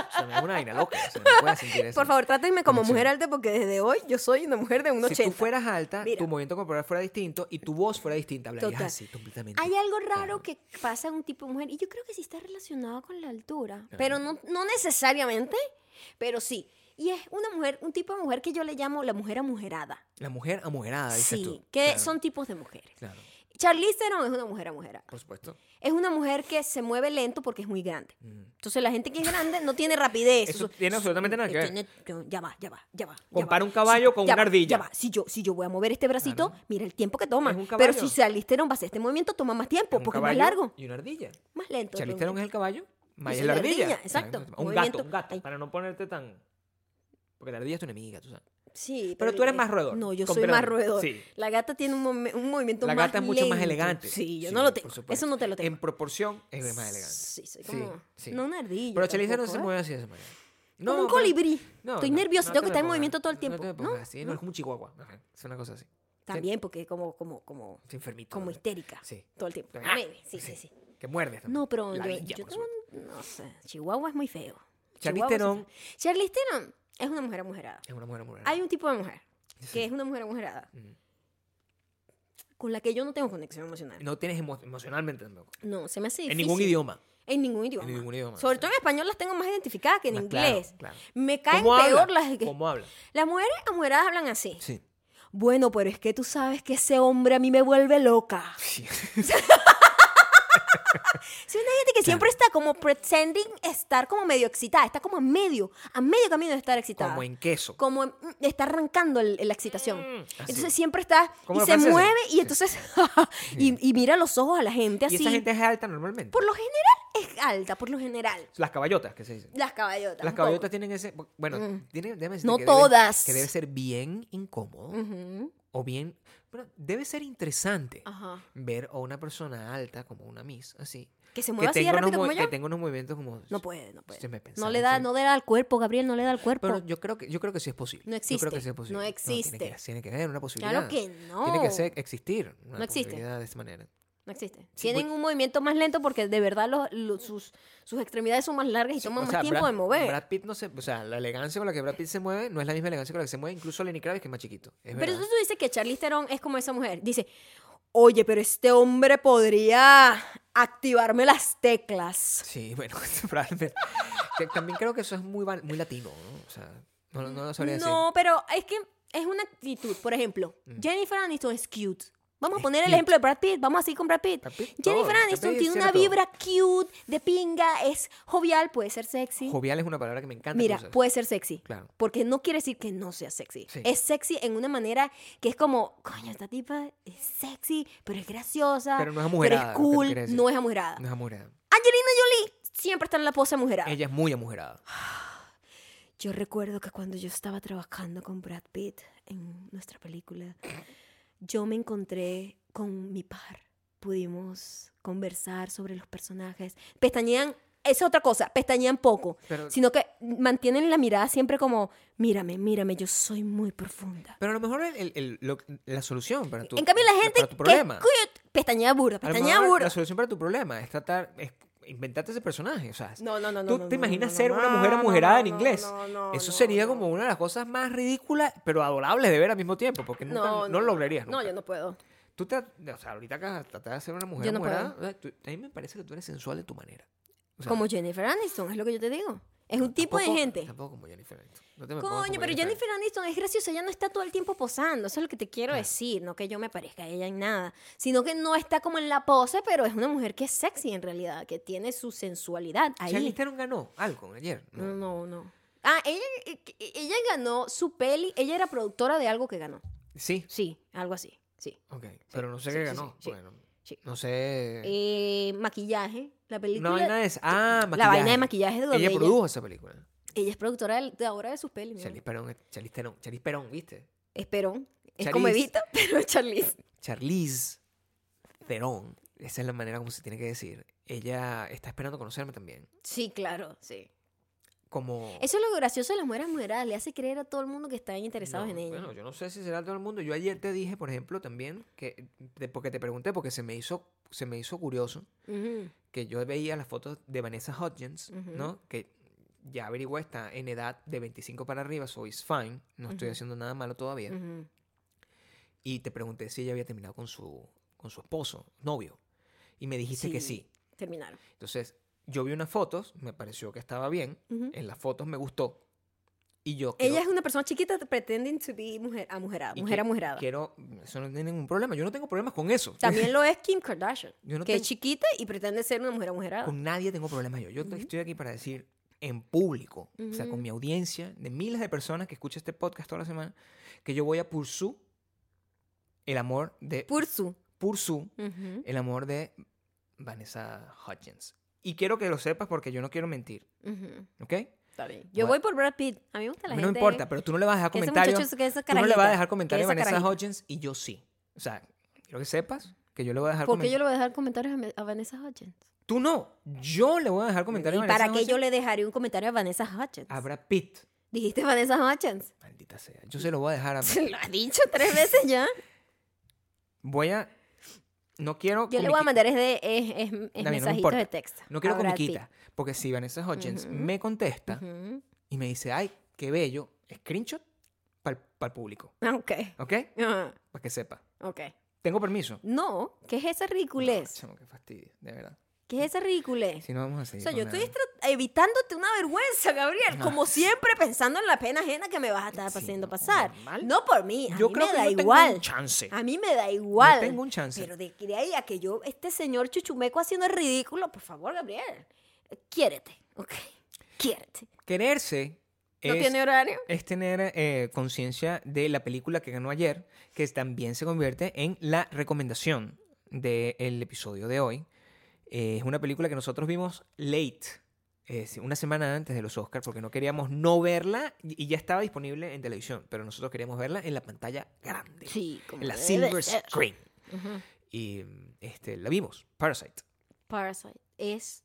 O sea, me una vaina loca. O sea, no sentir eso. Por favor, trátenme como Conexión. mujer alta porque desde hoy yo soy una mujer de un Si 80. tú fueras alta, Mira. tu movimiento corporal fuera distinto y tu voz fuera distinta, hablarías Total. así completamente. Hay algo raro Claro. que pasa en un tipo de mujer y yo creo que sí está relacionado con la altura, Claro. pero no, no necesariamente, pero sí. Y es una mujer, un tipo de mujer que yo le llamo la mujer amujerada. La mujer amujerada, dices Sí, tú. que Claro, son tipos de mujeres. Claro, Charlize Theron es una mujer amujerada. por supuesto. Es una mujer que se mueve lento porque es muy grande. Mm. Entonces la gente que es grande no tiene rapidez. Eso tiene absolutamente nada que ver. Tiene- ya va, ya va, ya va. ya Compara va. un caballo con una va, ardilla. Ya va. Si yo, si yo voy a mover este bracito, mira el tiempo que toma. Es un Pero si Charlize Theron va a hacer este movimiento, toma más tiempo Un porque es más largo, Y una ardilla. más lento. Charlize Theron es el caballo, soy es la la ardilla. ardilla, exacto. Un Movimiento- gato, un gato. Ay. Para no ponerte tan... Porque la ardilla es tu enemiga, tú sabes. Sí, Pero tú eres más roedor, No, yo soy más roedor. Sí. La gata tiene un, un movimiento La más gata es mucho más lento. elegante. Sí, yo Sí, no lo tengo. Eso no te lo tengo. En proporción es más elegante. Sí, soy como... sí. No una ardilla. Pero Theron tampoco, se ¿eh? mueve así de esa manera. Como un pero- colibrí. No, Estoy no, nerviosa, no tengo te que estar en movimiento todo el tiempo. No te ¿No? así, no, ¿No? es como un chihuahua. Es una cosa así. También porque como, como, como, enfermito. como ¿no? histérica. Sí. Todo el tiempo. Ah, sí, sí, sí. Que muerde también. No, pero yo, tengo no sé, Chihuahua es muy feo. Charlize Chihuahua es una mujer amujerada. Es una mujer mujer. Hay un tipo de mujer Sí. que es una mujer amujerada con la que yo no tengo conexión emocional. No tienes emo- emocionalmente tampoco. No, se me hace En difícil. ningún idioma. En ningún idioma. En ningún idioma, Sobre sí. todo en español las tengo más identificadas que en Más inglés. claro. Me caen ¿Cómo peor habla? las que... ¿Cómo habla? Las mujeres amujeradas hablan así. Sí. Bueno, pero es que tú sabes que ese hombre a mí me vuelve loca. Sí. Sí, una gente que siempre está como pretending estar como medio excitada. Está como a medio, a medio camino de estar excitada. Como en queso. Como en- mm, está arrancando el- la excitación. Mm, entonces siempre está y se mueve y entonces y, y mira los ojos a la gente Y así. esa gente es alta normalmente. Por lo general es alta, por lo general. Las caballotas, que se dice. Las caballotas. Las caballotas tienen ese. Bueno, Mm. tiene, déjame decirte No que debe- todas. que debe ser bien incómodo. O bien. Bueno, debe ser interesante Ajá. ver a una persona alta, como una Miss, así. Que se Que mueva así de rápido mo- como que yo. tenga unos movimientos como. No puede, no puede. Se me No le da, sí. no le da al cuerpo, Gabriel, no le da al cuerpo. Pero yo creo que yo creo que sí es posible. No Yo creo existe, que sí es posible. no tiene, existe. que, tiene que haber una posibilidad. Claro que no. Tiene que ser, existir una No existe. posibilidad de esta manera. No existe. Sí, Tienen un movimiento más lento porque de verdad los, los- sus, sus extremidades son más largas y toman O más sea, tiempo Brad, de mover. Brad Pitt no se, o sea, la elegancia con la que Brad Pitt se mueve no es la misma elegancia con la que se mueve incluso Lenny Kravitz que es más chiquito. Es pero verdad. entonces tú dices que Charlize Theron es como esa mujer. Dice, oye, pero este hombre podría activarme las teclas. Sí, bueno, probablemente. Que también creo que eso es muy, muy latino, ¿no? O sea, no, no lo sabría decir. No, pero es que es una actitud. Por ejemplo, Mm. Jennifer Aniston es cute. Vamos a Es poner el ejemplo de Brad Pitt. Vamos así con Brad Pitt. Brad Pitt, Jennifer todo, Aniston Brad Pitt tiene una todo. vibra cute, de pinga, es jovial, puede ser sexy. Jovial es una palabra que me encanta. Mira, puede ser sexy. Claro. Porque no quiere decir que no sea sexy. Sí. Es sexy en una manera que es como, coño, esta tipa es sexy, pero es graciosa. Pero no es Pero amujerada, es que te cool, no es amujerada. No es amurada. Angelina Jolie siempre está en la pose amujerada. Ella es muy amujerada. Yo recuerdo que cuando yo estaba trabajando con Brad Pitt en nuestra película, yo me encontré con mi par. Pudimos conversar sobre los personajes. Pestañean, es otra cosa, pestañean poco, Pero, sino que mantienen la mirada siempre como, mírame, mírame, yo soy muy profunda. pero a lo mejor el- el- el- lo- la solución para tu, en cambio, la gente para tu que problema. cute, pestañea burda, pestañea burda. la solución para tu problema es tratar, es inventarte ese personaje. O sea, No, no, no, no. ¿Tú no, te no, imaginas no, ser no, una no, mujer no, amujerada no, en no, inglés? no, no, Eso no, sería no. como una de las cosas más ridículas, pero adorables de ver al mismo tiempo, porque nunca, no, lo lograrías. No, yo no puedo. Tú te, o sea, ahorita que tratar de ser una mujer no amujerada, a mí me parece que tú eres sensual de tu manera. O sea, como Jennifer Aniston, es lo que yo te digo. Es un tipo de gente. Tampoco como Jennifer Aniston. No te me Coño, pero Jennifer Aniston es graciosa, ella no está todo el tiempo posando, eso es lo que te quiero Claro. decir, no que yo me parezca a ella en nada, sino que no está como en la pose, pero es una mujer que es sexy en realidad, que tiene su sensualidad ahí. Charlize Theron ganó algo ayer. No, No. no, no. Ah, ella, eh, ella ganó su peli. Ella era productora de algo que ganó. Sí. Sí, algo así. Sí. Ok. Pero no sé sí, qué ganó. sí. Bueno, no sé. Eh, maquillaje. La película. Una vaina de esa- Ah, La vaina de maquillaje de donde Ella produjo esa película. ella es productora de, de ahora de sus pelis. Charlize. Perón, Charlize Theron, Charlize Perón, ¿viste? Es Perón. Es Charlize. como Evita, pero es Charlize. Charlize Theron, esa es la manera como se tiene que decir. Ella está esperando conocerme también. Sí, claro, sí. Como... Eso es lo gracioso de las mujeres moderadas. Le hace creer a todo el mundo que están interesados No, en ella. Bueno, yo no sé si será todo el mundo. Yo ayer te dije, por ejemplo, también, que de- porque te pregunté, porque se me hizo, se me hizo curioso, Ujú. Que yo veía las fotos de Vanessa Hudgens. ¿no? Que ya averigüé, está en edad de 25 para arriba, so it's fine, no estoy haciendo nada malo todavía. Y te pregunté si ella había terminado con su, con su esposo, novio. Y me dijiste que sí. Terminaron. Entonces, yo vi unas fotos, me pareció que estaba bien, en las fotos me gustó. Y yo Ella es una persona chiquita pretending to be mujer amujerada. y Mujer que- amujerada. Quiero, eso no tiene ningún problema. Yo no tengo problemas con eso. También lo es Kim Kardashian. Yo no que es tengo- chiquita y pretende ser una mujer amujerada. Con nadie tengo problemas yo. Yo Ujú. estoy aquí para decir en público, o sea, con mi audiencia de miles de personas que escuchan este podcast toda la semana, que yo voy a pursue el amor de pursue el amor de Vanessa Hudgens. Y quiero que lo sepas porque yo no quiero mentir. ¿ok? Está bien. Yo Bueno. voy por Brad Pitt. A mí me gusta A la mí no gente. importa, pero tú no le vas a dejar comentarios. Tú no le vas a dejar comentarios a Vanessa carajita. Hudgens y yo sí. O sea, quiero que sepas que yo le voy a dejar ¿Por qué yo le voy a dejar comentarios a Vanessa Hudgens? Tú no. Yo le voy a dejar ¿Y comentarios a para Vanessa qué yo le dejaría un comentario a Vanessa Hudgens? a Brad Pitt. Dijiste Vanessa Hudgens. Maldita sea. Yo se lo voy a dejar a. Se lo has dicho tres veces ya. Voy a. No quiero. Yo le voy a mandar es de es, es- es mensajitos de texto. No quiero a Brad comiquita. Porque si Vanessa Ujú. me contesta y me dice, ay, qué bello, screenshot para el público. Ah, Ok. ¿Ok? Para que sepa. ok. Tengo permiso. No, ¿qué es esa ridiculez? No, chamo, qué fastidio, de verdad. ¿Qué es esa ridiculez? Si no vamos a O seguir. sea, con yo estoy evitándote una vergüenza, Gabriel. Como siempre, pensando en la pena ajena que me vas a estar Sí, haciendo no, pasar. normal. No por mí, a Yo mí creo me que da yo tengo igual. un chance. A mí me da igual. No tengo un chance. Pero de, de ahí a que yo, este señor chuchumeco haciendo el ridículo, por favor, Gabriel. Quiérete, ¿ok? Quiérete. Quererse ¿No es, tiene horario? es tener eh, conciencia de la película que ganó ayer, que también se convierte en la recomendación del episodio de hoy. Eh, es una película que nosotros vimos late, eh, una semana antes de los Oscars, porque no queríamos no verla y ya estaba disponible en televisión, pero nosotros queríamos verla en la pantalla grande, Sí, como en la silver ser. screen. Y este, la vimos, Parasite. Parasite es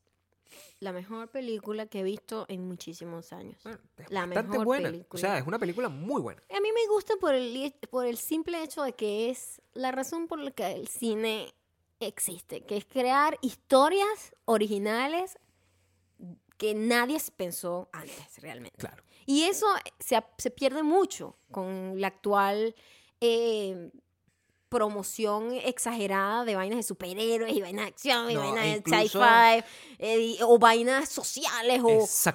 la mejor película que he visto en muchísimos años. Bueno, es La bastante mejor buena. O película. sea, es una película muy buena. A mí me gusta por el, por el simple hecho de que es la razón por la que el cine existe, que es crear historias originales que nadie pensó antes realmente. Claro. Y eso se, se pierde mucho con la actual eh, promoción exagerada de vainas de superhéroes y vainas de acción y No, vainas de incluso- sci-fi eh, o vainas sociales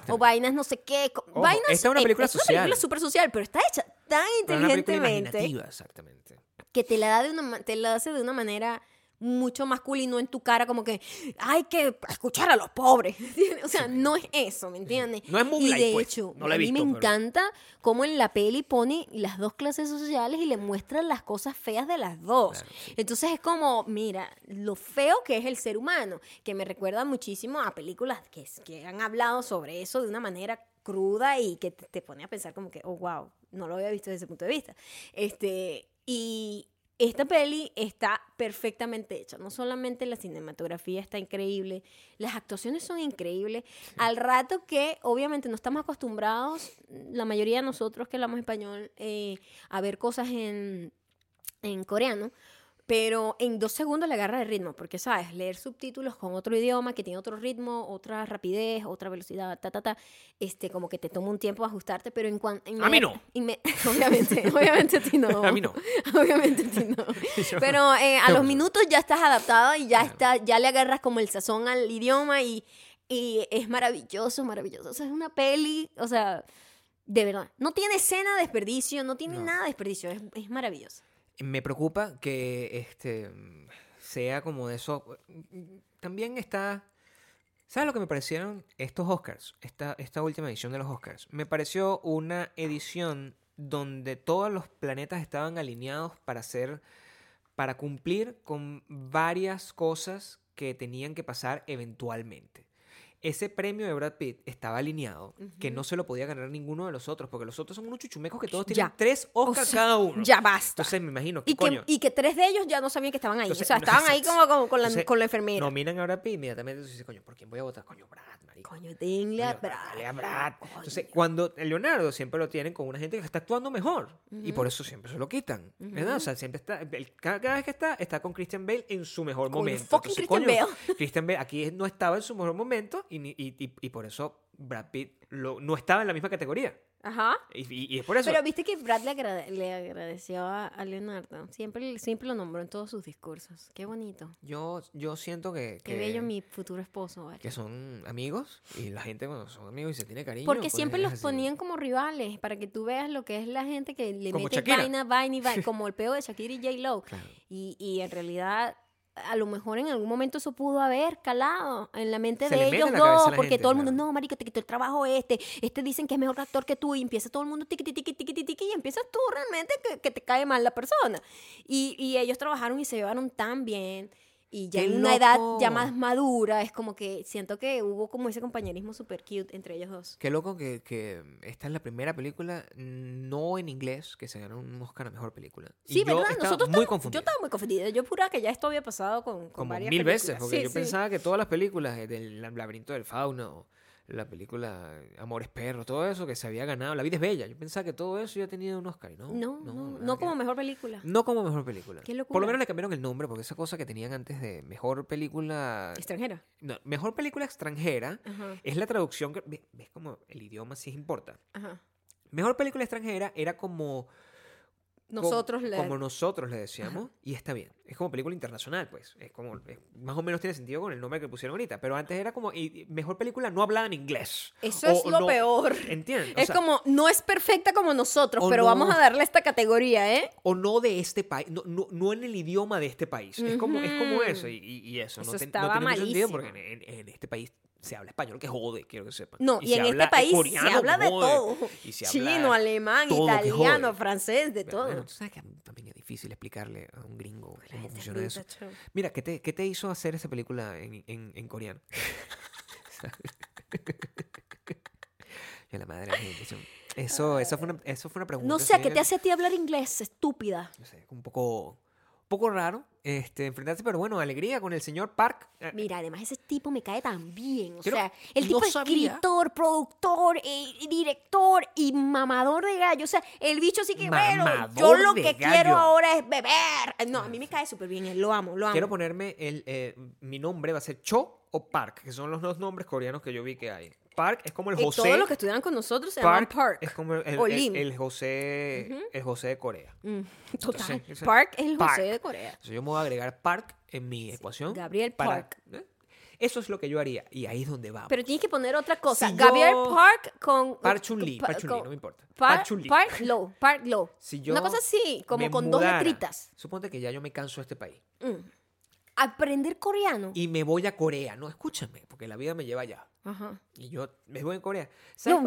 o, vainas no sé qué. Ojo, vainas, esta es una eh, película es una social. película súper social, pero está hecha tan una película inteligentemente imaginativa, exactamente. que te la, da de una, te la hace de una manera mucho masculino en tu cara, como que hay que escuchar a los pobres. O sea, no es eso, ¿me entiendes? No es y Moonlight, de pues. hecho, No la he a mí me pero- encanta cómo en la peli pone las dos clases sociales y le muestra las cosas feas de las dos. Claro, sí. Entonces es como, mira, lo feo que es el ser humano, que me recuerda muchísimo a películas que, que han hablado sobre eso de una manera cruda y que te, te pone a pensar como que, oh, wow, no lo había visto desde ese punto de vista. Este, y esta peli está perfectamente hecha. No solamente la cinematografía está increíble, las actuaciones son increíbles. Al rato que obviamente no estamos acostumbrados, la mayoría de nosotros que hablamos español, eh, a ver cosas en, en coreano. Pero en dos segundos le agarra el ritmo, porque sabes, leer subtítulos con otro idioma que tiene otro ritmo, otra rapidez, otra velocidad, ta, ta, ta, este, como que te toma un tiempo ajustarte, pero en cuanto... A mí no. obviamente, obviamente a ti no. A mí no. Obviamente a ti no. Pero eh, a los minutos ya estás adaptado y ya, está, ya le agarras como el sazón al idioma y, y es maravilloso, maravilloso. O sea, es una peli, o sea, de verdad. No tiene escena de desperdicio, no tiene No. nada de desperdicio, es, es maravilloso. Me preocupa que este sea como de eso. También está ¿Sabes lo que me parecieron estos Oscars? Esta, esta última edición de los Oscars. Me pareció una edición donde todos los planetas estaban alineados para hacer, para cumplir con varias cosas que tenían que pasar eventualmente. Ese premio de Brad Pitt estaba alineado, que no se lo podía ganar ninguno de los otros, porque los otros son unos chuchumecos que todos tienen Ya. tres O Oscars sea, cada uno. Ya basta. Entonces me imagino, ¿qué y, que, coño? y que tres de ellos ya no sabían que estaban ahí. Entonces, o sea, no, estaban ahí como, como con, la, Entonces, con la enfermera. Nominan a Brad Pitt, inmediatamente tú dices, coño, ¿por quién voy a votar? Coño, Brad, marico. Coño, denle a Brad. dale a Brad. Entonces, cuando Leonardo siempre lo tienen con una gente que está actuando mejor. Y por eso siempre se lo quitan. ¿Verdad? O sea, siempre está. el- cada, cada vez que está, está con Christian Bale en su mejor Con momento. fucking Christian Bale. Christian Bale aquí no estaba en su mejor momento y, y, y- y por eso Brad Pitt lo- no estaba en la misma categoría. Ajá. Y, y- y es por eso. Pero viste que Brad le, agrade- le agradeció a, a Leonardo. Siempre, siempre lo nombró en todos sus discursos. Qué bonito. yo, yo siento que. Qué que- bello mi futuro esposo. ¿vale? que son amigos y la gente cuando son amigos y se tiene cariño. Porque pues, siempre los así. ponían como rivales, para que tú veas lo que es la gente que le Como mete Shakira. vaina, vaina y vaina, como el peo de Shakira y J. Lo. Claro. Y, y en realidad, a lo mejor en algún momento eso pudo haber calado en la mente Se de ellos dos, porque gente, todo el mundo, no, marico, te quitó el trabajo este, este dicen que es mejor actor que tú, y empieza todo el mundo tiqui, tiqui, tiqui, tiqui, tiqui, y empiezas tú realmente que, que te cae mal la persona. Y, y ellos trabajaron y se llevaron tan bien. Y ya ¡Qué en una edad ya más madura, es como que siento que hubo como ese compañerismo super cute entre ellos dos. Qué loco que, que esta es la primera película no en inglés que se ganó un Oscar a mejor película. Y Sí, yo ¿verdad? estaba Nosotros muy. Yo estaba muy confundida. Yo juraba que ya esto había pasado con, con como varias mil veces, porque Sí, yo sí. pensaba que todas las películas eh, del laberinto del fauno, la película Amores Perros, todo eso que se había ganado, La vida es bella, yo pensaba que todo eso ya tenía un Oscar no. No, no, no, como mejor película. No como mejor película. Qué Por locura. lo menos le cambiaron el nombre, porque esa cosa que tenían antes de mejor película. Extranjera. No, mejor película extranjera Ajá, es la traducción que. ¿Ves, ves como el idioma sí importa? ajá. Mejor película extranjera era como. Nosotros le... Como nosotros le decíamos, y está bien. Es como película internacional, pues. Es como. es- más o menos tiene sentido con el nombre que pusieron ahorita. Pero antes era como. y- mejor película no hablada en inglés. Eso O es lo no- peor. ¿Entiendes? O Es sea, como, no es perfecta como nosotros, pero no. vamos a darle esta categoría, ¿eh? o no de este país, no, no, no en el idioma de este país. Es como, es como eso, y, eso, Eso no, te- no estaba tiene mucho sentido porque en, en- en este país se habla español, que jode, quiero que sepan. No, y, en este país coreano, se habla de jode, todo. y se Chino, habla alemán, italiano, francés, de todo. Bueno, tú sabes que también es difícil explicarle a un gringo cómo funciona eso. Mira, ¿qué te, qué te hizo hacer esa película en, en, en coreano? Yo la madre eso, eso, fue una, eso fue una pregunta. No sé, ¿qué te hace a ti hablar inglés? Estúpida. no sé, un poco, poco raro este, enfrentarse, pero bueno, alegría con el señor Park. Eh, Mira, además ese tipo me cae tan bien. O sea, el no tipo es escritor, productor, eh, director y mamador de gallo. O sea, el bicho sí que, bueno, yo Mamador lo que gallo. quiero ahora es beber. No, a mí me cae súper bien, él lo amo, lo amo. Quiero ponerme el, eh, mi nombre va a ser Cho o Park, que son los dos nombres coreanos que yo vi que hay. Park es como el Y José. todos los que estudian con nosotros se llaman Park, Park. es como el, José, el José de Corea. Mm, total. Entonces, Park es el José Park. de Corea. Entonces yo me voy a agregar Park en mi ecuación. Gabriel para- Park. ¿eh? Eso es lo que yo haría. Y ahí es donde vamos. Pero tienes que poner otra cosa. Si Gabriel yo- Park con... Park Chun-Li, pa- Park Chun-Li, no me importa. Par- Park Chun-Li. Park Low, Park Low. Si yo Una cosa así, como con dos letritas. Suponte que ya yo me canso de este país. Mm. Aprender coreano. Y me voy a Corea. No, escúchame, porque la vida me lleva allá. Ajá. Y yo me voy a Corea. ¿Sabes.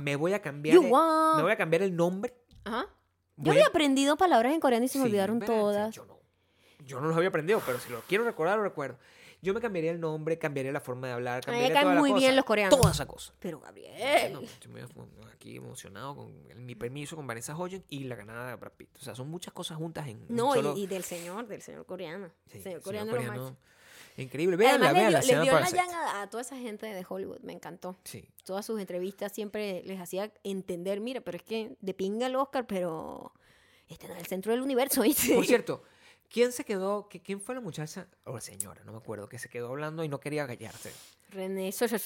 Me voy a cambiar. You el- me voy a cambiar el nombre. Ajá. Yo Voy había a- aprendido palabras en coreano y se me Sí, olvidaron ¿verdad? Todas. yo no. Yo no los había aprendido, pero si lo quiero recordar, lo recuerdo. Yo me cambiaría el nombre, cambiaría la forma de hablar, me cambiaría caen toda la muy cosa. bien los coreanos. Toda esa cosa. Pero No, Gabriel. estoy muy aquí emocionado con el- mi permiso con Vanessa Hodgins y la ganada de Brad Pitt. O sea, son muchas cosas juntas en No, y- solo... y, del señor, del señor coreano. Sí, señor señor coreano, lo coreano. Increíble. Véanla, Además, le véanla, dio, le dio la Parasite. llanga a toda esa gente de Hollywood. Me encantó. Sí. Todas sus entrevistas siempre les hacía entender, mira, pero es que de pinga el Oscar, pero este no es el centro del universo, ¿viste? Por cierto, ¿quién se quedó? ¿Quién fue la muchacha o la señora? No me acuerdo, que se quedó hablando y no quería callarse. René Sosa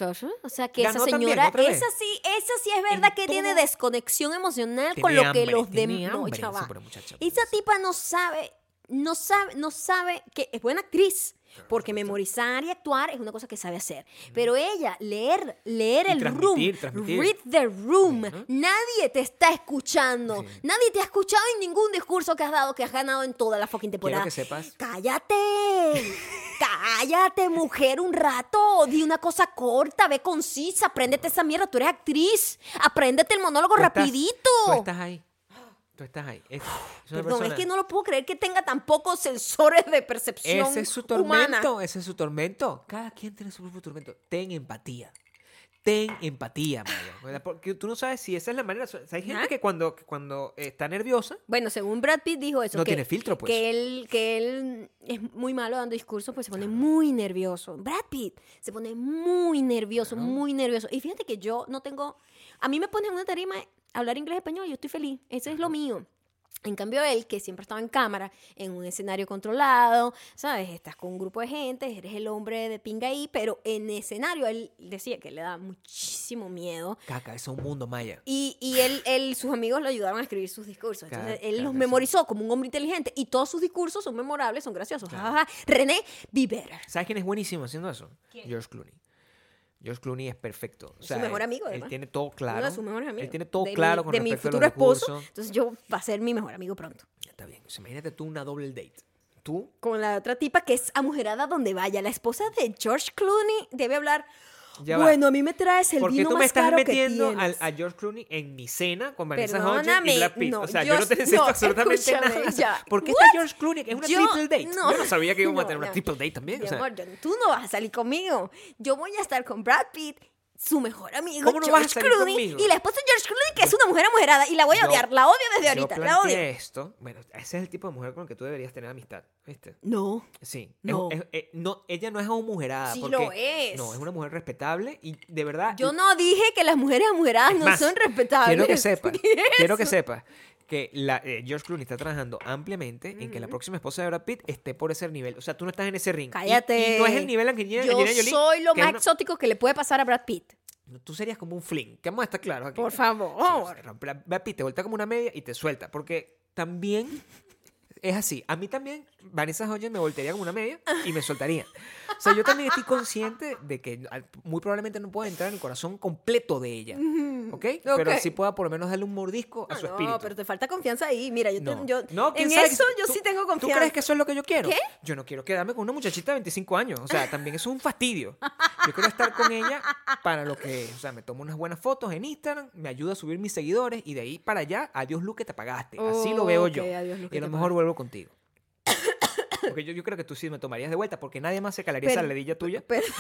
O sea, que Ganó esa señora, esa sí, esa sí es verdad En que tiene desconexión emocional con lo que hambre, los demás. No, esa tipa no sabe, no sabe, no sabe que es buena actriz. Porque memorizar y actuar es una cosa que sabe hacer. Pero ella, leer, leer el room, transmitir, read the room, nadie te está escuchando. Sí. Nadie te ha escuchado en ningún discurso que has dado, que has ganado en toda la fucking temporada. que sepas- ¡Cállate! Cállate, mujer, un rato. Di una cosa corta, ve concisa. Apréndete esa mierda. Tú eres actriz. Apréndete el monólogo Tú estás- rapidito. Tú estás ahí. Tú estás ahí. Es, es Perdón, es que no lo puedo creer que tenga tan pocos sensores de percepción Ese es su humana. tormento, ese es su tormento. Cada quien tiene su propio tormento. Ten empatía. Ten empatía, Maya. Porque tú no sabes si esa es la manera. O sea, hay gente que cuando, que cuando está nerviosa, Bueno, según Brad Pitt dijo eso. No que, tiene filtro, pues. Que él, que él es muy malo dando discursos, pues se pone muy nervioso. Brad Pitt se pone muy nervioso, muy nervioso. Y fíjate que yo no tengo... A mí me ponen en una tarima hablar inglés español yo estoy feliz. Eso es lo mío. En cambio, él, que siempre estaba en cámara, en un escenario controlado, ¿sabes? Estás con un grupo de gente, eres el hombre de pinga ahí, pero en escenario él decía que le da muchísimo miedo. caca, es un mundo maya. Y, y él, él, sus amigos lo ayudaron a escribir sus discursos. Entonces, él claro los memorizó como un hombre inteligente y todos sus discursos son memorables, son graciosos. Claro. René, be better. ¿Sabes quién es buenísimo haciendo eso? George Clooney. George Clooney es perfecto. O Es sea, su mejor él- amigo, Él además. tiene todo claro. Uno de sus mejores amigos. Él tiene todo De mi- claro con de mi respecto futuro a los esposo. recursos. Entonces yo va a ser mi mejor amigo pronto. Está bien. O sea, imagínate tú una double date. Tú Con la otra tipa que es amujerada donde vaya. La esposa de George Clooney debe hablar. Ya va. bueno, a mí me traes el vino tú me más estás caro metiendo que al- tienes. a George Clooney en mi cena con Vanessa Hudgens y Brad Pitt. no, o sea, yo, yo- no te necesito no, absolutamente nada. ya. ¿Por qué What? está George Clooney? Es una Yo- triple date. no. yo no sabía que íbamos a tener una triple date también. Mi o sea, amor, yo- tú no vas a salir conmigo. Yo voy a estar con Brad Pitt, su mejor amigo, ¿Cómo no George vas a salir Clooney, conmigo? y la esposa de George Clooney, que es una mujer amujerada, y la voy a Yo- odiar. La odio desde yo ahorita, la odio. esto. Bueno, ese es el tipo de mujer con el que tú deberías tener amistad. ¿Viste? No. Sí. Es- No. es- es- no, ella no es amujerada. Sí porque- lo es. No, es una mujer respetable y de verdad. Yo no dije que las mujeres amujeradas Es no más, son respetables. Quiero que sepas, ¿Qué es quiero que sepas que la, eh, George Clooney está trabajando ampliamente en que la próxima esposa de Brad Pitt esté por ese nivel. O sea, tú no estás en ese ring. Cállate. Y, no es el nivel Angelina, Yo Angelina Jolie, soy lo que es más una- exótico que le puede pasar a Brad Pitt. Tú serías como un fling. Que vamos a estar claros aquí. Por Sí, favor. Brad Brad Pitt te vuelta como una media y te suelta. Porque también es así. A mí también Vanessa Hudgens me voltearía como una media y me soltaría. O sea, yo también estoy consciente de que muy probablemente no pueda entrar en el corazón completo de ella. ¿Ok? Pero Ok. sí pueda por lo menos darle un mordisco a Ah, su no, espíritu. pero te falta confianza ahí. Mira, yo, te- No, yo No, ¿quién en eso yo ¿Tú- sí tengo ¿Tú confianza. crees que eso es lo que yo quiero? ¿Qué? Yo no quiero quedarme con una muchachita de 25 años. O sea, también eso es un fastidio. Yo quiero estar con ella para lo que, o sea, me tomo unas buenas fotos en Instagram, me ayuda a subir mis seguidores y de ahí para allá, adiós Lu que te apagaste. Así lo veo yo. Ok, adiós, Lu, que y a lo te mejor vuelvo contigo. Porque yo, yo creo que tú sí me tomarías de vuelta porque nadie más se calaría esa Pero- ledilla tuya. Pero-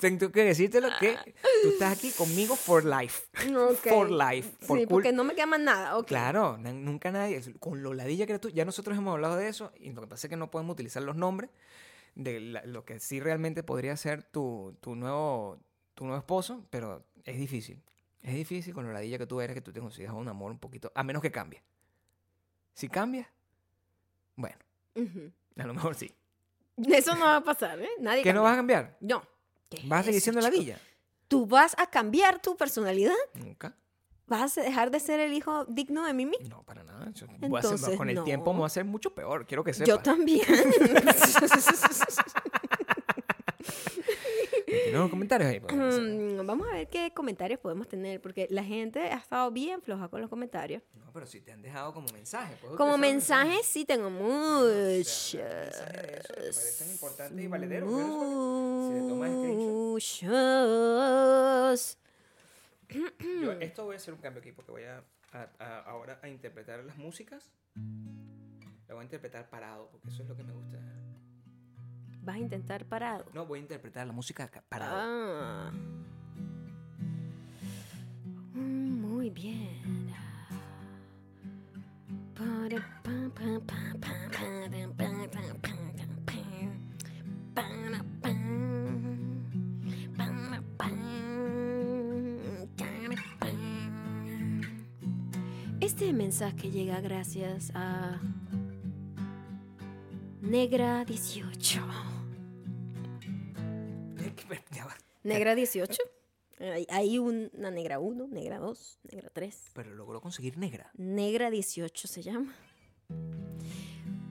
Tengo que decírtelo que tú estás aquí conmigo for life. Ok. For life. Sí, porque no me queda más nada. ok. Claro, nunca nadie, con lo ladilla que eres tú, ya nosotros hemos hablado de eso y lo que pasa es que no podemos utilizar los nombres de la- lo que sí realmente podría ser tu, tu, nuevo, tu nuevo esposo, pero es difícil. Es difícil con lo ladilla que tú eres que tú te consigas un amor un poquito, a menos que cambie. Si cambia, bueno, A lo mejor sí. Eso no va a pasar, ¿eh? Nadie ¿Qué no vas a cambiar? No. ¿Qué ¿Vas a seguir siendo chico? ladilla? ¿Tú vas a cambiar tu personalidad? Nunca. ¿Vas a dejar de ser el hijo digno de Mimi? No, para nada. Yo voy a hacer- Entonces, con el no. tiempo me va a hacer mucho peor, quiero que sepas. Yo también. ¿Tienes unos comentarios ahí? Pues, Vamos a ver qué comentarios podemos tener, porque la gente ha estado bien floja con los comentarios. No, pero si te han dejado como mensaje. puedes Como los mensajes sí tengo muchos. mensajes de eso parecen importantes y valederos. Muchos. Yo, esto voy a hacer un cambio aquí porque voy a, a- a- ahora a interpretar las músicas. La voy a interpretar parado porque eso es lo que me gusta. Vas a intentar parado. No, voy a interpretar la música ca- parado. Ah. Mm, Muy bien. Este mensaje llega gracias a Negra 18. Negra 18. Hay, hay una negra 1, negra 2, negra 3. Pero logró conseguir negra. Negra 18 se llama.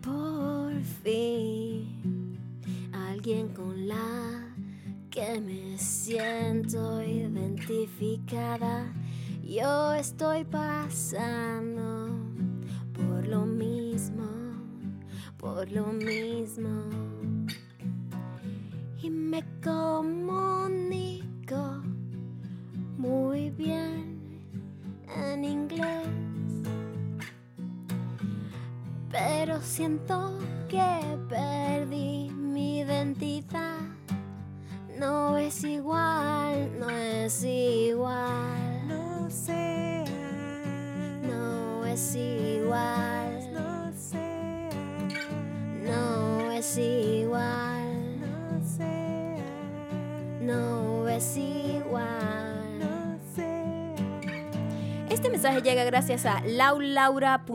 Por fin, alguien con la que me siento identificada. Yo estoy pasando por lo mismo, por lo mismo. y me comunico muy bien en inglés. Pero siento que perdí mi identidad. No es igual, mensaje llega gracias a laulaura.blg.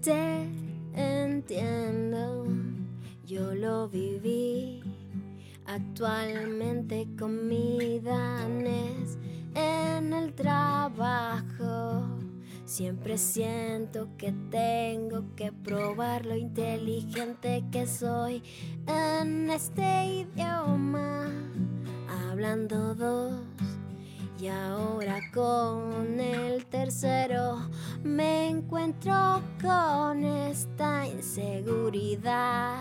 Te entiendo, yo lo viví. Actualmente con mi en el trabajo. Siempre siento que tengo que probar lo inteligente que soy en este idioma. Hablando dos y ahora con el tercero me encuentro con esta inseguridad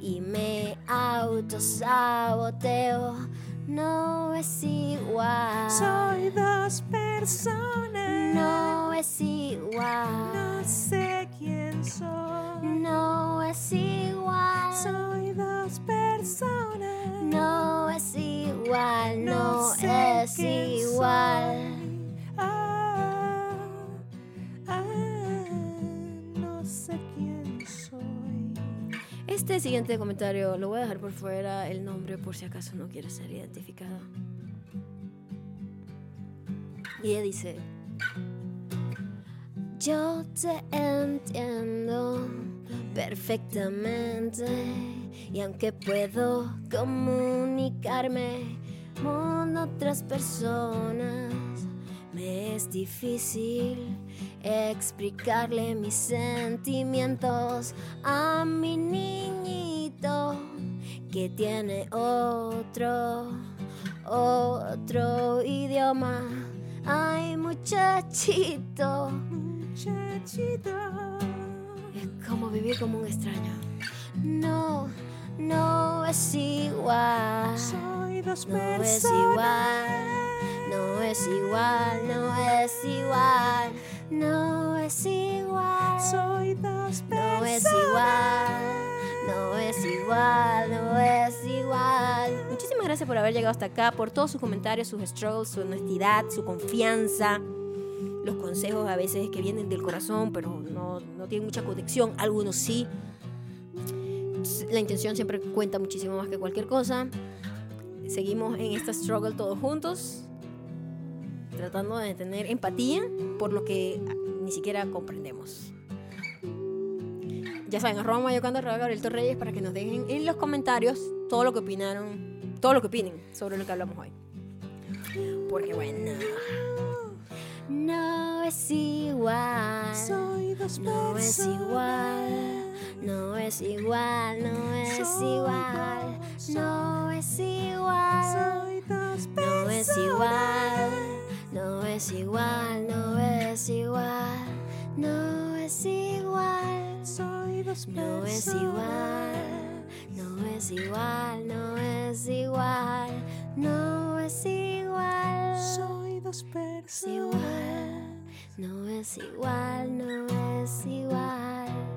y me autosaboteo. No es igual. Soy dos personas. No es igual. No sé quién soy. No es igual. Soy dos personas. No es igual. No, sé es igual. Ah, ah, no sé quién soy. Este siguiente comentario lo voy a dejar por fuera el nombre por si acaso no quiere ser identificado. Y ella dice, yo te entiendo perfectamente y aunque puedo comunicarme con otras personas, me es difícil explicarle mis sentimientos a mi niñito que tiene otro, otro idioma. Ay, muchachito, Muchachito. es como vivir como un extraño. No, no es igual. Soy dos No personas. es igual, no es igual, no es igual, no es igual, Soy dos personas. no es igual, no es igual, no es igual. Muchísimas gracias por haber llegado hasta acá, por todos sus comentarios, sus struggles, su honestidad, su confianza, los consejos a veces que vienen del corazón, pero no, no tienen mucha conexión, algunos sí. La intención siempre cuenta muchísimo más que cualquier cosa seguimos en esta struggle todos juntos, tratando de tener empatía por lo que ni siquiera comprendemos. Ya saben, arroba mayocando, arroba Gabriel Torreyes para que nos dejen en los comentarios todo lo que opinaron, todo lo que opinen sobre lo que hablamos hoy. Porque bueno, no es igual. Soy dos No es igual, no es igual, no es igual, no es igual, Soy dos no es igual, no es igual, no es igual, no es igual, Soy dos no es igual, no es igual, no es igual, no es igual. Soy dos es personas. igual, no es igual, no es igual.